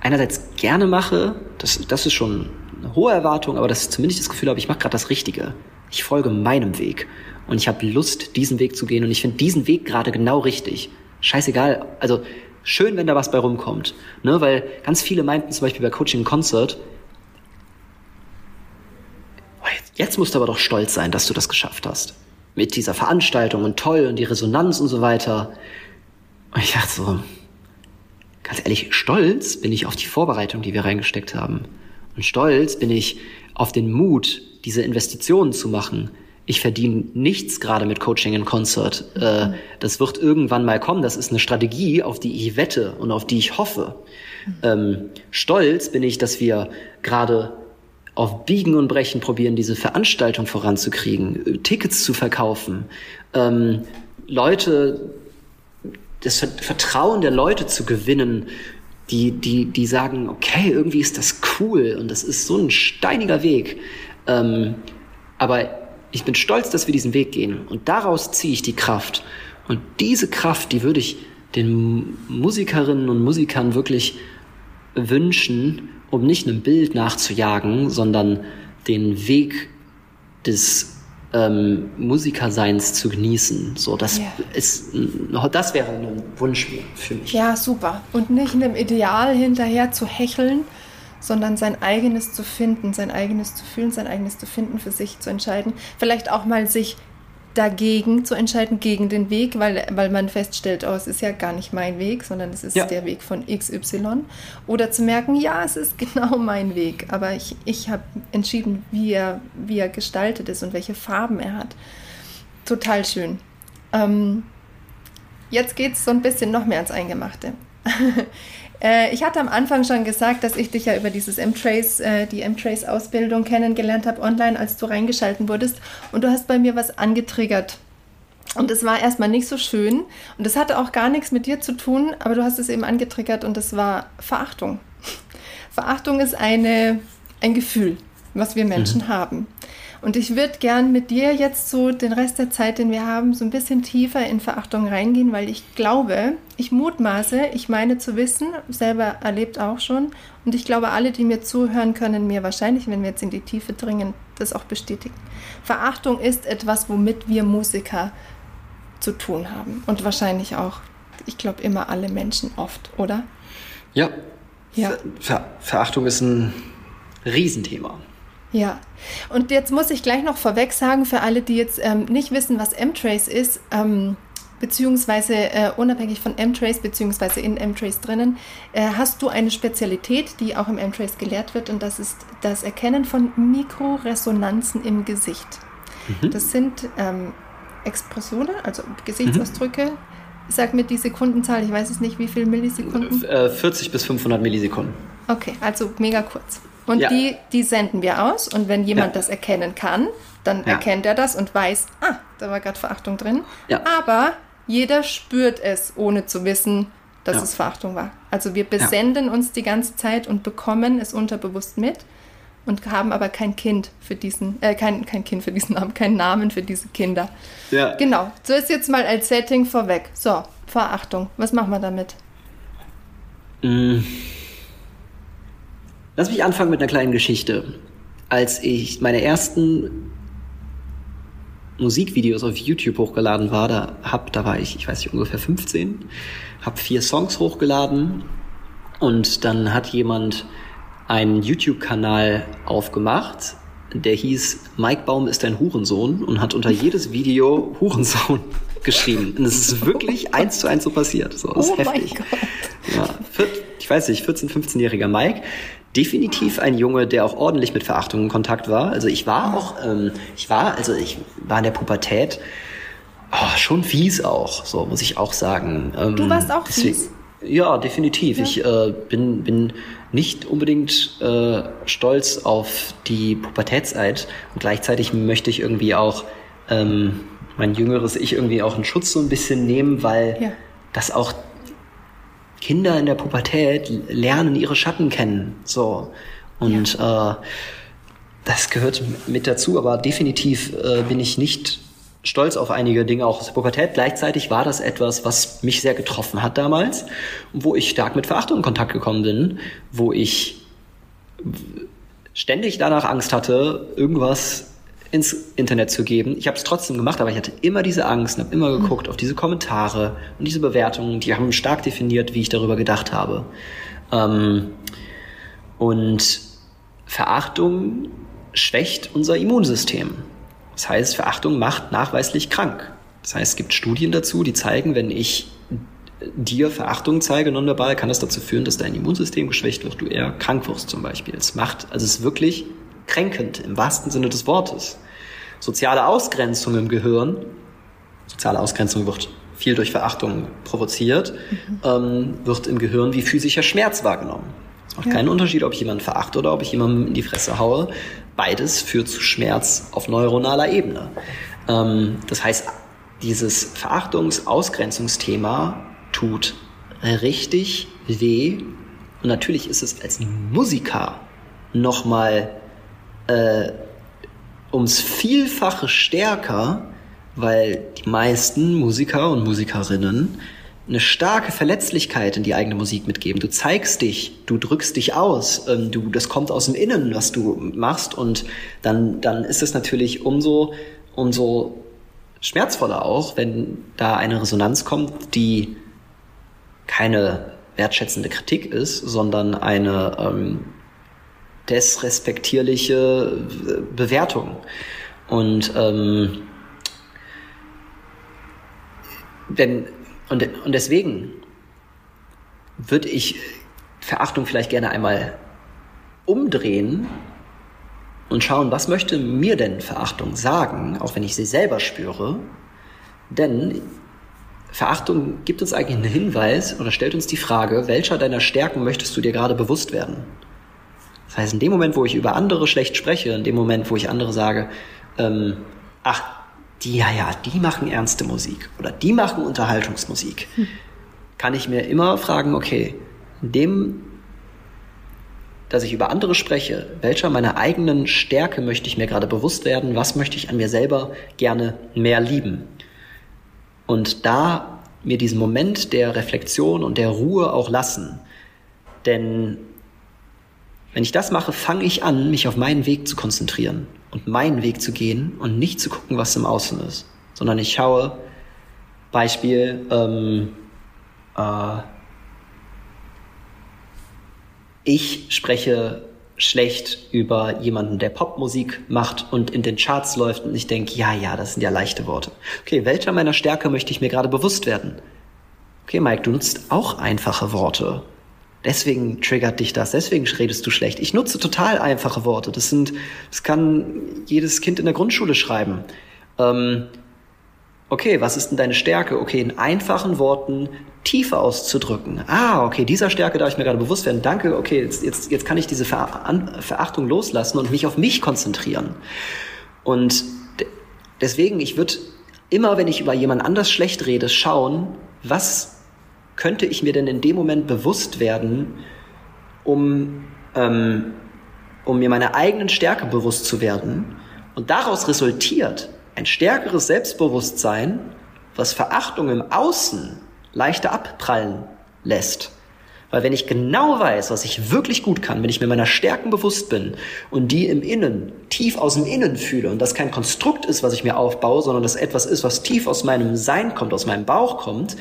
einerseits gerne mache, das, das ist schon eine hohe Erwartung, aber dass ich zumindest das Gefühl habe, ich mache gerade das Richtige. Ich folge meinem Weg und ich habe Lust, diesen Weg zu gehen und ich finde diesen Weg gerade genau richtig. Scheißegal, also schön, wenn da was bei rumkommt, ne? Weil ganz viele meinten zum Beispiel bei Coaching Concert, jetzt musst du aber doch stolz sein, dass du das geschafft hast mit dieser Veranstaltung und toll und die Resonanz und so weiter. Und ich dachte so, ganz ehrlich, stolz bin ich auf die Vorbereitung, die wir reingesteckt haben. Und stolz bin ich auf den Mut, diese Investitionen zu machen. Ich verdiene nichts gerade mit Coaching in Concert. Äh, das wird irgendwann mal kommen. Das ist eine Strategie, auf die ich wette und auf die ich hoffe. Ähm, stolz bin ich, dass wir gerade auf Biegen und Brechen probieren, diese Veranstaltung voranzukriegen, Tickets zu verkaufen, ähm, Leute, das Vertrauen der Leute zu gewinnen, die, die, die sagen, okay, irgendwie ist das cool und das ist so ein steiniger Weg. Ähm, aber ich bin stolz, dass wir diesen Weg gehen und daraus ziehe ich die Kraft. Und diese Kraft, die würde ich den Musikerinnen und Musikern wirklich wünschen, um nicht einem Bild nachzujagen, sondern den Weg des, ähm, Musikerseins zu genießen. So, das Ja. ist, das wäre ein Wunsch für mich. Ja, super. Und nicht einem Ideal hinterher zu hecheln, sondern sein eigenes zu finden, sein eigenes zu fühlen, sein eigenes zu finden, für sich zu entscheiden. Vielleicht auch mal sich dagegen zu entscheiden, gegen den Weg, weil, weil man feststellt, oh, es ist ja gar nicht mein Weg, sondern es ist Ja. der Weg von XY. Oder zu merken, ja, es ist [laughs] genau mein Weg, aber ich, ich habe entschieden, wie er, wie er gestaltet ist und welche Farben er hat. Total schön. Ähm, Jetzt geht es so ein bisschen noch mehr ans Eingemachte. [laughs] Äh, ich hatte am Anfang schon gesagt, dass ich dich ja über dieses M-Trace, äh, die M-Trace-Ausbildung kennengelernt habe online, als du reingeschalten wurdest. Und du hast bei mir was angetriggert. Und es war erstmal nicht so schön. Und es hatte auch gar nichts mit dir zu tun, aber du hast es eben angetriggert und das war Verachtung. [laughs] Verachtung ist eine, ein Gefühl, was wir Menschen haben. Und ich würde gern mit dir jetzt so den Rest der Zeit, den wir haben, so ein bisschen tiefer in Verachtung reingehen, weil ich glaube, ich mutmaße, ich meine zu wissen, selber erlebt auch schon. Und ich glaube, alle, die mir zuhören, können mir wahrscheinlich, wenn wir jetzt in die Tiefe dringen, das auch bestätigen. Verachtung ist etwas, womit wir Musiker zu tun haben. Und wahrscheinlich auch, ich glaube, immer alle Menschen oft, oder? Ja. Ja. Ver Verachtung ist ein Riesenthema. Ja, und jetzt muss ich gleich noch vorweg sagen, für alle, die jetzt ähm, nicht wissen, was M-Trace ist, ähm, beziehungsweise äh, unabhängig von M-Trace, beziehungsweise in M-Trace drinnen, äh, hast du eine Spezialität, die auch im M-Trace gelehrt wird, und das ist das Erkennen von Mikroresonanzen im Gesicht. Das sind ähm, Expressionen, also Gesichtsausdrücke. Sag mir die Sekundenzahl, ich weiß es nicht, wie viel Millisekunden. Äh, 40 bis 500 Millisekunden. Okay, also mega kurz. Und Ja. die, die senden wir aus und wenn jemand Ja. das erkennen kann, dann Ja. erkennt er das und weiß, ah, da war gerade Verachtung drin. Ja. Aber jeder spürt es, ohne zu wissen, dass es Verachtung war. Also wir besenden uns die ganze Zeit und bekommen es unterbewusst mit und haben aber kein Kind für diesen, äh, kein, kein Kind für diesen Namen, keinen Namen für diese Kinder. Ja. Genau, so ist jetzt mal als Setting vorweg. So, Verachtung, was machen wir damit? Mm. Lass mich anfangen mit einer kleinen Geschichte. Als ich meine ersten Musikvideos auf YouTube hochgeladen war, da hab, da war ich, ich weiß nicht, ungefähr 15, habe vier Songs hochgeladen und dann hat jemand einen YouTube-Kanal aufgemacht, der hieß Mike Baum ist ein Hurensohn und hat unter jedes Video Hurensohn [laughs] geschrieben. Und es ist wirklich eins zu eins so passiert. So, das ist Oh mein heftig. Gott. Ja, ich weiß nicht, 14-, 15-jähriger Mike. Definitiv ein Junge, der auch ordentlich mit Verachtung in Kontakt war. Also ich war auch, ähm, ich war, also ich war in der Pubertät oh, schon fies auch, so muss ich auch sagen. Ähm, Du warst auch fies? Ja, definitiv. Ja. Ich äh, bin, bin nicht unbedingt äh, stolz auf die Pubertätszeit und gleichzeitig möchte ich irgendwie auch ähm, mein jüngeres Ich irgendwie auch in Schutz so ein bisschen nehmen, weil Ja. das auch Kinder in der Pubertät lernen ihre Schatten kennen. So. Und äh, das gehört mit dazu, aber definitiv äh, bin ich nicht stolz auf einige Dinge auch aus der Pubertät. Gleichzeitig war das etwas, was mich sehr getroffen hat damals, wo ich stark mit Verachtung in Kontakt gekommen bin, wo ich ständig danach Angst hatte, irgendwas ins Internet zu geben. Ich habe es trotzdem gemacht, aber ich hatte immer diese Angst und habe immer geguckt auf diese Kommentare und diese Bewertungen, die haben stark definiert, wie ich darüber gedacht habe. Ähm, und Verachtung schwächt unser Immunsystem. Das heißt, Verachtung macht nachweislich krank. Das heißt, es gibt Studien dazu, die zeigen, wenn ich dir Verachtung zeige nonverbal, kann das dazu führen, dass dein Immunsystem geschwächt wird, du eher krank wirst zum Beispiel. Es macht, also es ist wirklich kränkend im wahrsten Sinne des Wortes. Soziale Ausgrenzung im Gehirn, soziale Ausgrenzung wird viel durch Verachtung provoziert, ähm, wird im Gehirn wie physischer Schmerz wahrgenommen. Es macht Ja. keinen Unterschied, ob ich jemanden verachte oder ob ich jemandem in die Fresse haue. Beides führt zu Schmerz auf neuronaler Ebene. Ähm, das heißt, dieses Verachtungs-Ausgrenzungsthema tut richtig weh. Und natürlich ist es als Musiker nochmal äh, ums Vielfache stärker, weil die meisten Musiker und Musikerinnen eine starke Verletzlichkeit in die eigene Musik mitgeben. Du zeigst dich, du drückst dich aus, ähm, du, das kommt aus dem Innen, was du machst und dann, dann ist es natürlich umso, umso schmerzvoller auch, wenn da eine Resonanz kommt, die keine wertschätzende Kritik ist, sondern eine ähm, desrespektierliche Bewertung. Und ähm, denn, und, und deswegen würde ich Verachtung vielleicht gerne einmal umdrehen und schauen, was möchte mir denn Verachtung sagen, auch wenn ich sie selber spüre. Denn Verachtung gibt uns eigentlich einen Hinweis oder stellt uns die Frage, welcher deiner Stärken möchtest du dir gerade bewusst werden? Das heißt, in dem Moment, wo ich über andere schlecht spreche, in dem Moment, wo ich andere sage, ähm, ach, die, ja, ja, die machen ernste Musik oder die machen Unterhaltungsmusik, hm. kann ich mir immer fragen, okay, in dem, dass ich über andere spreche, welcher meiner eigenen Stärke möchte ich mir gerade bewusst werden, was möchte ich an mir selber gerne mehr lieben? Und da mir diesen Moment der Reflexion und der Ruhe auch lassen. Denn wenn ich das mache, fange ich an, mich auf meinen Weg zu konzentrieren und meinen Weg zu gehen und nicht zu gucken, was im Außen ist, sondern ich schaue, Beispiel, ähm, äh, ich spreche schlecht über jemanden, der Popmusik macht und in den Charts läuft und ich denke, ja, ja, das sind ja leichte Worte. Okay, welcher meiner Stärke möchte ich mir gerade bewusst werden? Okay, Mike, du nutzt auch einfache Worte. Deswegen triggert dich das, deswegen redest du schlecht. Ich nutze total einfache Worte. Das sind, das kann jedes Kind in der Grundschule schreiben. Ähm, okay, was ist denn deine Stärke? Okay, in einfachen Worten tiefer auszudrücken. Ah, okay, dieser Stärke darf ich mir gerade bewusst werden. Danke, okay, jetzt, jetzt, jetzt kann ich diese Verachtung loslassen und mich auf mich konzentrieren. Und deswegen, ich würde immer, wenn ich über jemand anders schlecht rede, schauen, was könnte ich mir denn in dem Moment bewusst werden, um, ähm, um mir meiner eigenen Stärke bewusst zu werden? Und daraus resultiert ein stärkeres Selbstbewusstsein, was Verachtung im Außen leichter abprallen lässt. Weil wenn ich genau weiß, was ich wirklich gut kann, wenn ich mir meiner Stärken bewusst bin und die im Innen, tief aus dem Innen fühle und das kein Konstrukt ist, was ich mir aufbaue, sondern das etwas ist, was tief aus meinem Sein kommt, aus meinem Bauch kommt,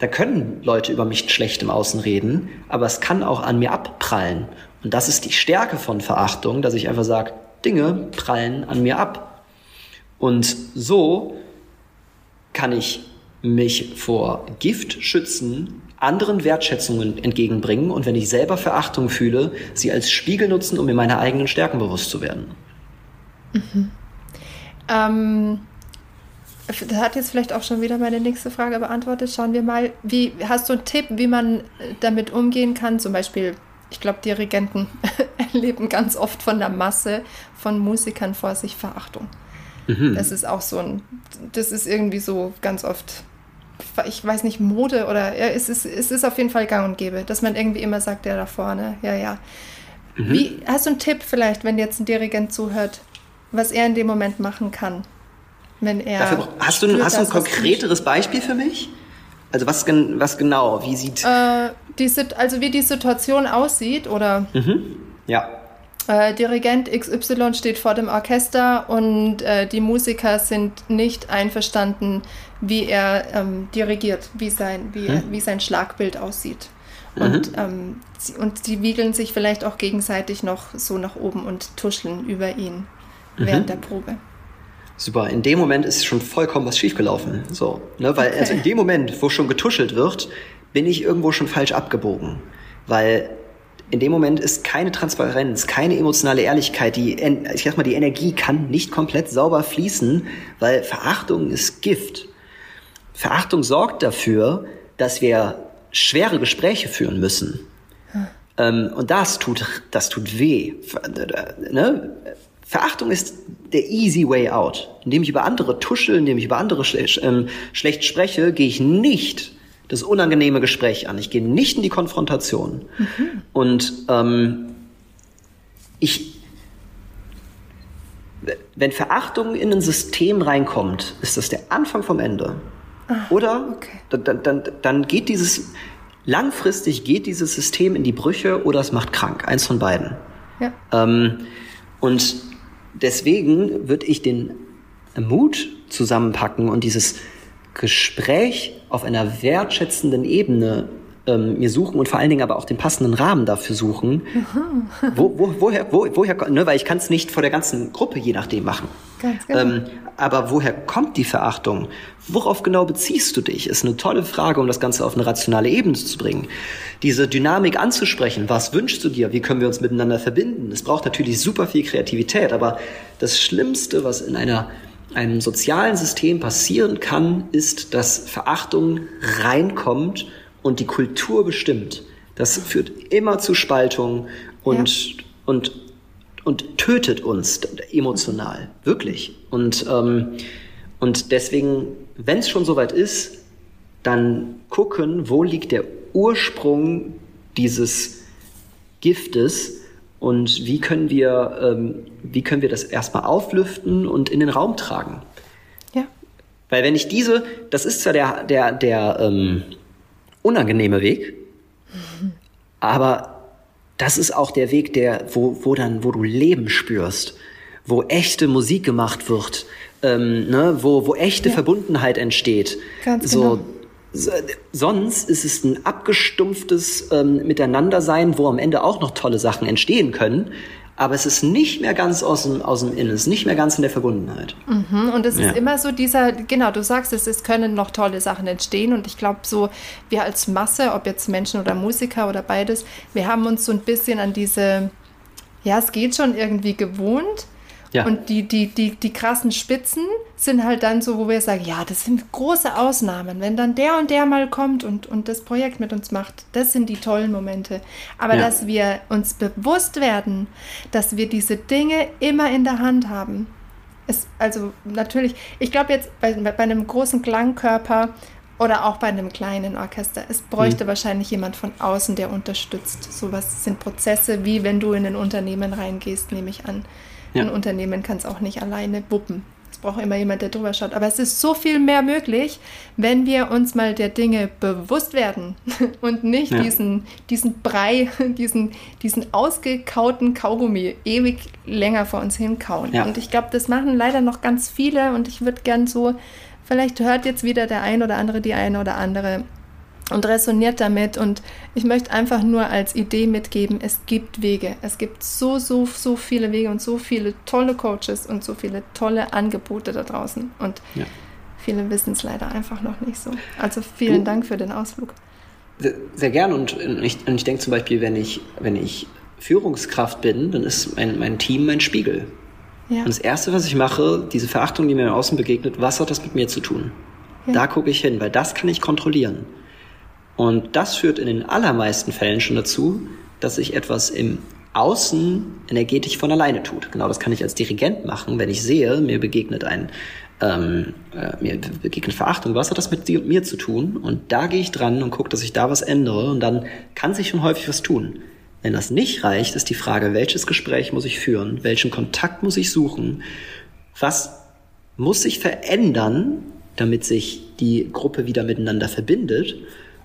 da können Leute über mich schlecht im Außen reden, aber es kann auch an mir abprallen. Und das ist die Stärke von Verachtung, dass ich einfach sage, Dinge prallen an mir ab. Und so kann ich mich vor Gift schützen, anderen Wertschätzungen entgegenbringen und wenn ich selber Verachtung fühle, sie als Spiegel nutzen, um mir meine eigenen Stärken bewusst zu werden. Mhm. Ähm, das hat jetzt vielleicht auch schon wieder meine nächste Frage beantwortet. Schauen wir mal, wie hast du einen Tipp, wie man damit umgehen kann? Zum Beispiel, ich glaube, Dirigenten [laughs] erleben ganz oft von der Masse von Musikern vor sich Verachtung. Mhm. Das ist auch so ein, das ist irgendwie so ganz oft, ich weiß nicht, Mode oder ja, es, ist, es ist auf jeden Fall gang und gäbe, dass man irgendwie immer sagt, der da vorne, ja, ja. Mhm. Wie, hast du einen Tipp vielleicht, wenn jetzt ein Dirigent zuhört, was er in dem Moment machen kann? Wenn er. Dafür, hast, du, hast du ein konkreteres Beispiel für mich? Also was, was genau? Wie sieht. Äh, die, also wie die Situation aussieht, oder? Mhm. Ja. Äh, Dirigent XY steht vor dem Orchester und äh, die Musiker sind nicht einverstanden, wie er ähm, dirigiert, wie sein, wie, hm? wie sein Schlagbild aussieht. Und, mhm. ähm, sie, und sie wiegeln sich vielleicht auch gegenseitig noch so nach oben und tuscheln über ihn mhm. während der Probe. Super, in dem Moment ist schon vollkommen was schiefgelaufen. So, ne? Weil also in dem Moment, wo schon getuschelt wird, bin ich irgendwo schon falsch abgebogen. Weil in dem Moment ist keine Transparenz, keine emotionale Ehrlichkeit, die, ich sag mal, die Energie kann nicht komplett sauber fließen, weil Verachtung ist Gift. Verachtung sorgt dafür, dass wir schwere Gespräche führen müssen. Hm. Ähm, und das tut, das tut weh. Ne? Verachtung ist der easy way out. Indem ich über andere tuschel, indem ich über andere schle ähm, schlecht spreche, gehe ich nicht das unangenehme Gespräch an. Ich gehe nicht in die Konfrontation. Mhm. Und ähm, ich, wenn Verachtung in ein System reinkommt, ist das der Anfang vom Ende. Ah, oder okay. dann, dann, dann geht dieses, langfristig geht dieses System in die Brüche oder es macht krank. Eins von beiden. Ja. Ähm, und deswegen würde ich den Mut zusammenpacken und dieses Gespräch auf einer wertschätzenden Ebene ähm, mir suchen und vor allen Dingen aber auch den passenden Rahmen dafür suchen. wo, wo, woher, wo, woher, ne, weil ich kann es nicht vor der ganzen Gruppe je nachdem machen. Ganz genau. Ähm, aber woher kommt die Verachtung? Worauf genau beziehst du dich? Ist eine tolle Frage, um das Ganze auf eine rationale Ebene zu bringen. Diese Dynamik anzusprechen. Was wünschst du dir? Wie können wir uns miteinander verbinden? Es braucht natürlich super viel Kreativität, aber das Schlimmste, was in einer einem sozialen System passieren kann, ist, dass Verachtung reinkommt und die Kultur bestimmt. Das führt immer zu Spaltung und, ja. und, und tötet uns emotional, wirklich. Und, ähm, und deswegen, wenn es schon soweit ist, dann gucken, wo liegt der Ursprung dieses Giftes und wie können wir, ähm, wie können wir das erstmal auflüften und in den Raum tragen. Ja. Weil wenn ich diese, das ist zwar der, der, der, ähm, unangenehme Weg, aber das ist auch der Weg, der, wo, wo dann, wo du Leben spürst, wo echte Musik gemacht wird, ähm, ne, wo, wo echte ja. Verbundenheit entsteht. Ganz so, genau. So, sonst ist es ein abgestumpftes ähm, Miteinandersein, wo am Ende auch noch tolle Sachen entstehen können, aber es ist nicht mehr ganz aus dem, aus dem Innen, es ist nicht mehr ganz in der Verbundenheit. Mhm, und es ja. ist immer so dieser, genau, du sagst es, es können noch tolle Sachen entstehen und ich glaube so, wir als Masse, ob jetzt Menschen oder Musiker oder beides, wir haben uns so ein bisschen an diese, ja, es geht schon irgendwie gewohnt, ja. Und die, die, die, die krassen Spitzen sind halt dann so, wo wir sagen, ja, das sind große Ausnahmen. Wenn dann der und der mal kommt und, und das Projekt mit uns macht, das sind die tollen Momente. Aber ja. dass wir uns bewusst werden, dass wir diese Dinge immer in der Hand haben. Ist also natürlich, ich glaube jetzt bei, bei einem großen Klangkörper oder auch bei einem kleinen Orchester. Es bräuchte mhm. wahrscheinlich jemand von außen, der unterstützt. Sowas sind Prozesse, wie wenn du in ein Unternehmen reingehst, nehme ich an. Ja. Ein Unternehmen kann es auch nicht alleine wuppen. Es braucht immer jemand, der drüber schaut. Aber es ist so viel mehr möglich, wenn wir uns mal der Dinge bewusst werden [laughs] und nicht ja. diesen, diesen Brei, [laughs] diesen, diesen ausgekauten Kaugummi ewig länger vor uns hinkauen. Ja. Und ich glaube, das machen leider noch ganz viele und ich würde gern so, vielleicht hört jetzt wieder der ein oder andere die eine oder andere und resoniert damit. Und ich möchte einfach nur als Idee mitgeben, es gibt Wege. Es gibt so, so, so viele Wege und so viele tolle Coaches und so viele tolle Angebote da draußen. Und ja. viele wissen es leider einfach noch nicht so. Also vielen Dank für den Ausflug. Sehr, sehr gern. Und ich, und ich denke zum Beispiel, wenn ich, wenn ich Führungskraft bin, dann ist mein, mein Team mein Spiegel. Ja. Und das Erste, was ich mache, diese Verachtung, die mir im Außen begegnet, was hat das mit mir zu tun? Ja. Da gucke ich hin, weil das kann ich kontrollieren. Und das führt in den allermeisten Fällen schon dazu, dass sich etwas im Außen energetisch von alleine tut. Genau das kann ich als Dirigent machen, wenn ich sehe, mir begegnet ein ähm, äh, mir begegnet Verachtung, was hat das mit mir zu tun? Und da gehe ich dran und gucke, dass ich da was ändere und dann kann sich schon häufig was tun. Wenn das nicht reicht, ist die Frage, welches Gespräch muss ich führen, welchen Kontakt muss ich suchen, was muss sich verändern, damit sich die Gruppe wieder miteinander verbindet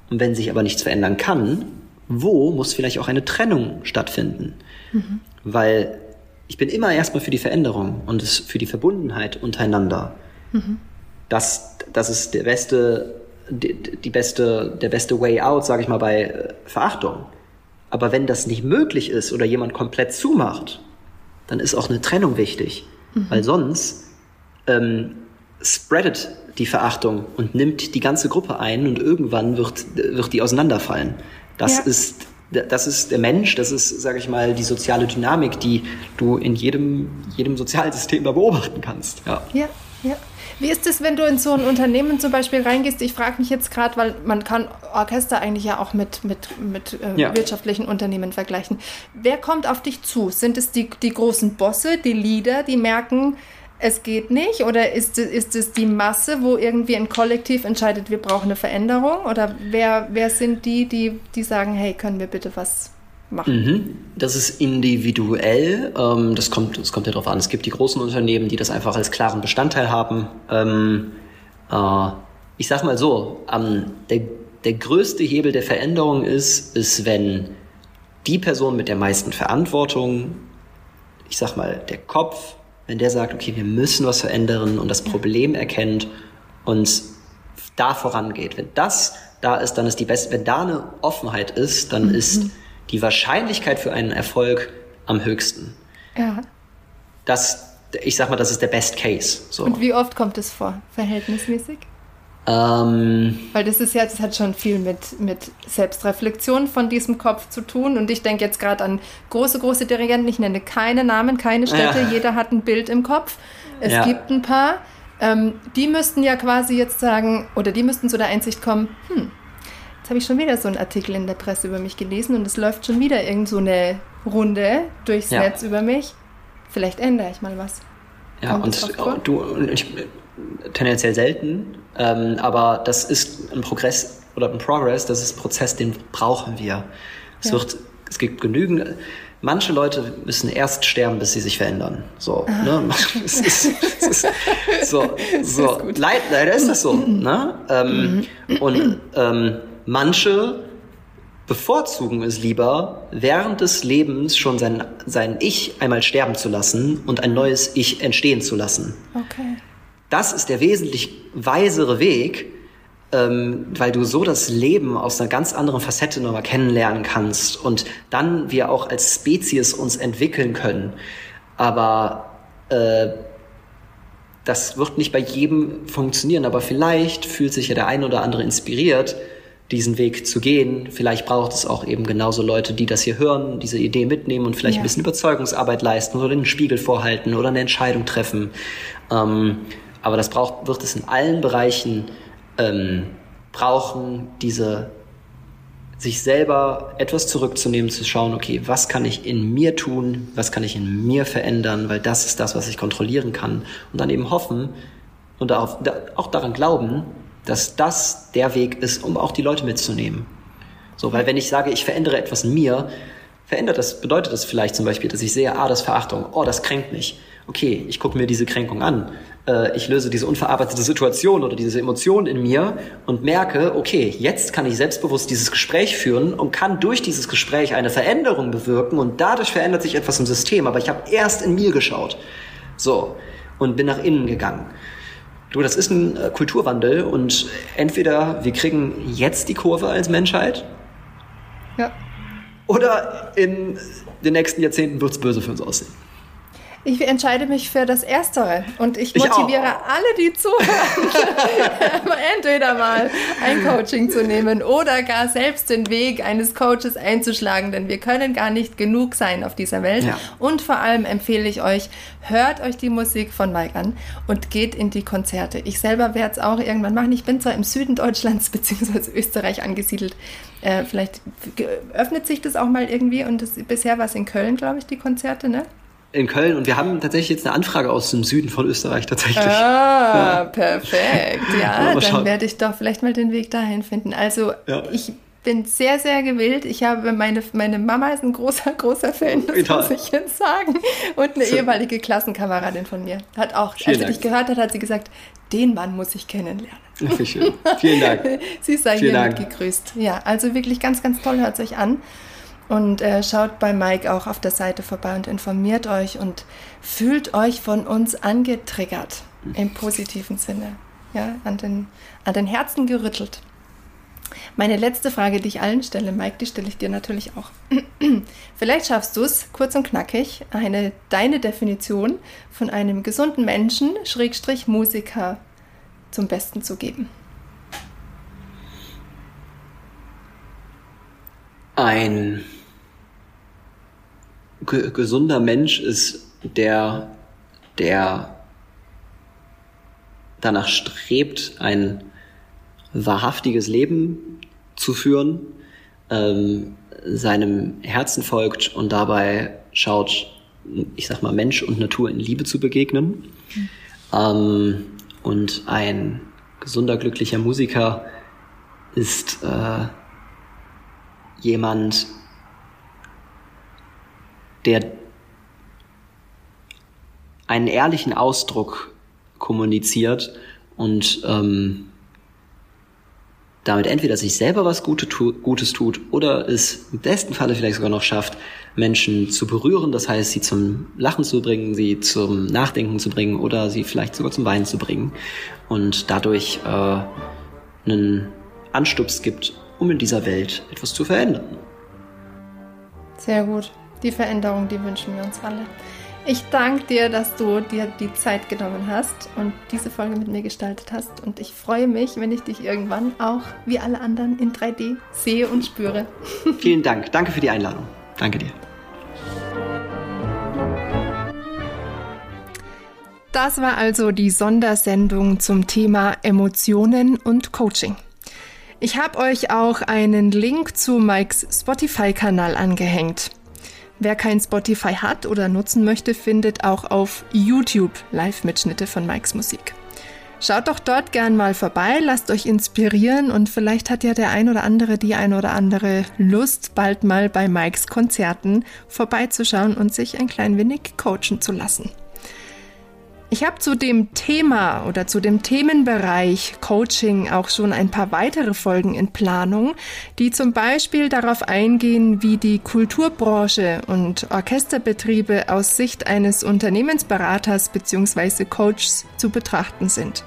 und wenn sich aber nichts verändern kann, wo muss vielleicht auch eine Trennung stattfinden? Mhm. Weil ich bin immer erstmal für die Veränderung und für die Verbundenheit untereinander. Mhm. Das, das ist der beste, die, die, beste, der beste Way out, sage ich mal, bei äh, Verachtung. Aber wenn das nicht möglich ist oder jemand komplett zumacht, dann ist auch eine Trennung wichtig. Mhm. Weil sonst ähm, spreadet die Verachtung und nimmt die ganze Gruppe ein und irgendwann wird, wird die auseinanderfallen. Das ja. ist das ist der Mensch, das ist, sage ich mal, die soziale Dynamik, die du in jedem, jedem Sozialsystem da beobachten kannst. Ja, ja. ja. Wie ist es, wenn du in so ein Unternehmen zum Beispiel reingehst? Ich frage mich jetzt gerade, weil man kann Orchester eigentlich ja auch mit, mit, mit äh, ja. wirtschaftlichen Unternehmen vergleichen. Wer kommt auf dich zu? Sind es die, die großen Bosse, die Leader, die merken, es geht nicht? Oder ist, ist es die Masse, wo irgendwie ein Kollektiv entscheidet, wir brauchen eine Veränderung? Oder wer, wer sind die, die, die sagen, hey, können wir bitte was machen? Mhm. Das ist individuell. Ähm, das, kommt, das kommt ja darauf an. Es gibt die großen Unternehmen, die das einfach als klaren Bestandteil haben. Ähm, äh, ich sag mal so, ähm, der, der größte Hebel der Veränderung ist, ist, wenn die Person mit der meisten Verantwortung, ich sag mal, der Kopf, wenn der sagt, okay, wir müssen was verändern und das Problem erkennt und da vorangeht. Wenn das da ist, dann ist die beste, wenn da eine Offenheit ist, dann mhm. ist die Wahrscheinlichkeit für einen Erfolg am höchsten. Ja. Das, ich sag mal, das ist der Best Case. So. Und wie oft kommt es vor, verhältnismäßig? Ähm, Weil das ist ja, das hat schon viel mit, mit Selbstreflexion von diesem Kopf zu tun. Und ich denke jetzt gerade an große, große Dirigenten. Ich nenne keine Namen, keine Städte. Ja. Jeder hat ein Bild im Kopf. Es ja. gibt ein paar. Ähm, die müssten ja quasi jetzt sagen, oder die müssten zu der Einsicht kommen, hm, jetzt habe ich schon wieder so einen Artikel in der Presse über mich gelesen und es läuft schon wieder irgend so eine Runde durchs ja. Netz über mich. Vielleicht ändere ich mal was. Ja, Kommt und du, ich, tendenziell selten, ähm, aber das ist ein Progress oder ein Progress, das ist ein Prozess, den brauchen wir. Es, ja. wird, es gibt genügend, manche Leute müssen erst sterben, bis sie sich verändern. So, ah. ne? [laughs] es ist, es ist, so, [laughs] so. Leid, leider ist das so. ne? Ähm, mhm. Und ähm, manche bevorzugen es lieber, während des Lebens schon sein, sein Ich einmal sterben zu lassen und ein neues Ich entstehen zu lassen. Okay. Das ist der wesentlich weisere Weg, ähm, weil du so das Leben aus einer ganz anderen Facette nochmal kennenlernen kannst und dann wir auch als Spezies uns entwickeln können. Aber äh, das wird nicht bei jedem funktionieren, aber vielleicht fühlt sich ja der ein oder andere inspiriert, diesen Weg zu gehen. Vielleicht braucht es auch eben genauso Leute, die das hier hören, diese Idee mitnehmen und vielleicht ja. ein bisschen Überzeugungsarbeit leisten oder den Spiegel vorhalten oder eine Entscheidung treffen. Ähm, aber das braucht, wird es in allen Bereichen ähm, brauchen, diese sich selber etwas zurückzunehmen, zu schauen, okay, was kann ich in mir tun, was kann ich in mir verändern, weil das ist das, was ich kontrollieren kann. Und dann eben hoffen und auch, auch daran glauben, dass das der Weg ist, um auch die Leute mitzunehmen. So, weil wenn ich sage, ich verändere etwas in mir, verändert das, bedeutet das vielleicht zum Beispiel, dass ich sehe, ah, das Verachtung, oh, das kränkt mich. Okay, ich gucke mir diese Kränkung an. Äh, ich löse diese unverarbeitete Situation oder diese Emotion in mir und merke, okay, jetzt kann ich selbstbewusst dieses Gespräch führen und kann durch dieses Gespräch eine Veränderung bewirken und dadurch verändert sich etwas im System. Aber ich habe erst in mir geschaut. So. Und bin nach innen gegangen. Du, das ist ein äh, Kulturwandel und entweder wir kriegen jetzt die Kurve als Menschheit. Ja. Oder in den nächsten Jahrzehnten wird es böse für uns aussehen. Ich entscheide mich für das Erstere und ich motiviere ich alle, die zuhören, [laughs] entweder mal ein Coaching zu nehmen oder gar selbst den Weg eines Coaches einzuschlagen, denn wir können gar nicht genug sein auf dieser Welt. Ja. Und vor allem empfehle ich euch, hört euch die Musik von Mike an und geht in die Konzerte. Ich selber werde es auch irgendwann machen. Ich bin zwar im Süden Deutschlands [laughs] bzw. Österreich angesiedelt. Äh, vielleicht öffnet sich das auch mal irgendwie und das, bisher war es in Köln, glaube ich, die Konzerte, ne? In Köln und wir haben tatsächlich jetzt eine Anfrage aus dem Süden von Österreich tatsächlich. Ah, ja. perfekt. Ja, dann werde ich doch vielleicht mal den Weg dahin finden. Also ja. ich bin sehr, sehr gewillt. Ich habe meine, meine Mama ist ein großer, großer Fan, das Total. muss ich jetzt sagen. Und eine ehemalige Klassenkameradin von mir hat auch, Vielen als sie dich gehört hat, hat sie gesagt, den Mann muss ich kennenlernen. Schön. Vielen Dank. [laughs] sie sei Vielen hiermit Dank. gegrüßt. Ja, also wirklich ganz, ganz toll, hört es euch an. Und äh, schaut bei Mike auch auf der Seite vorbei und informiert euch und fühlt euch von uns angetriggert im positiven Sinne, ja, an den, an den Herzen gerüttelt. Meine letzte Frage, die ich allen stelle, Mike, die stelle ich dir natürlich auch. [clears throat] Vielleicht schaffst du es, kurz und knackig, eine, deine Definition von einem gesunden Menschen, Schrägstrich Musiker, zum Besten zu geben. Ein gesunder Mensch ist der, der danach strebt, ein wahrhaftiges Leben zu führen, ähm, seinem Herzen folgt und dabei schaut, ich sag mal, Mensch und Natur in Liebe zu begegnen. Mhm. Ähm, und ein gesunder, glücklicher Musiker ist äh, jemand, der einen ehrlichen Ausdruck kommuniziert und ähm, damit entweder sich selber was Gutes tut oder es im besten Falle vielleicht sogar noch schafft, Menschen zu berühren, das heißt, sie zum Lachen zu bringen, sie zum Nachdenken zu bringen oder sie vielleicht sogar zum Weinen zu bringen und dadurch äh, einen Anstups gibt, um in dieser Welt etwas zu verändern. Sehr gut. Die Veränderung, die wünschen wir uns alle. Ich danke dir, dass du dir die Zeit genommen hast und diese Folge mit mir gestaltet hast. Und ich freue mich, wenn ich dich irgendwann auch wie alle anderen in 3D sehe und spüre. [laughs] Vielen Dank. Danke für die Einladung. Danke dir. Das war also die Sondersendung zum Thema Emotionen und Coaching. Ich habe euch auch einen Link zu Mikes Spotify-Kanal angehängt. Wer kein Spotify hat oder nutzen möchte, findet auch auf YouTube Live-Mitschnitte von Mikes Musik. Schaut doch dort gern mal vorbei, lasst euch inspirieren und vielleicht hat ja der ein oder andere die ein oder andere Lust, bald mal bei Mikes Konzerten vorbeizuschauen und sich ein klein wenig coachen zu lassen. Ich habe zu dem Thema oder zu dem Themenbereich Coaching auch schon ein paar weitere Folgen in Planung, die zum Beispiel darauf eingehen, wie die Kulturbranche und Orchesterbetriebe aus Sicht eines Unternehmensberaters bzw. Coaches zu betrachten sind.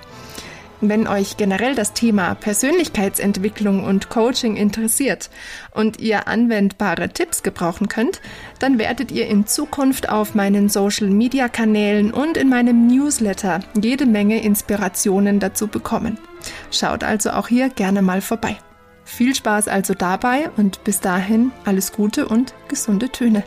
Wenn euch generell das Thema Persönlichkeitsentwicklung und Coaching interessiert und ihr anwendbare Tipps gebrauchen könnt, dann werdet ihr in Zukunft auf meinen Social-Media-Kanälen und in meinem Newsletter jede Menge Inspirationen dazu bekommen. Schaut also auch hier gerne mal vorbei. Viel Spaß also dabei und bis dahin alles Gute und gesunde Töne.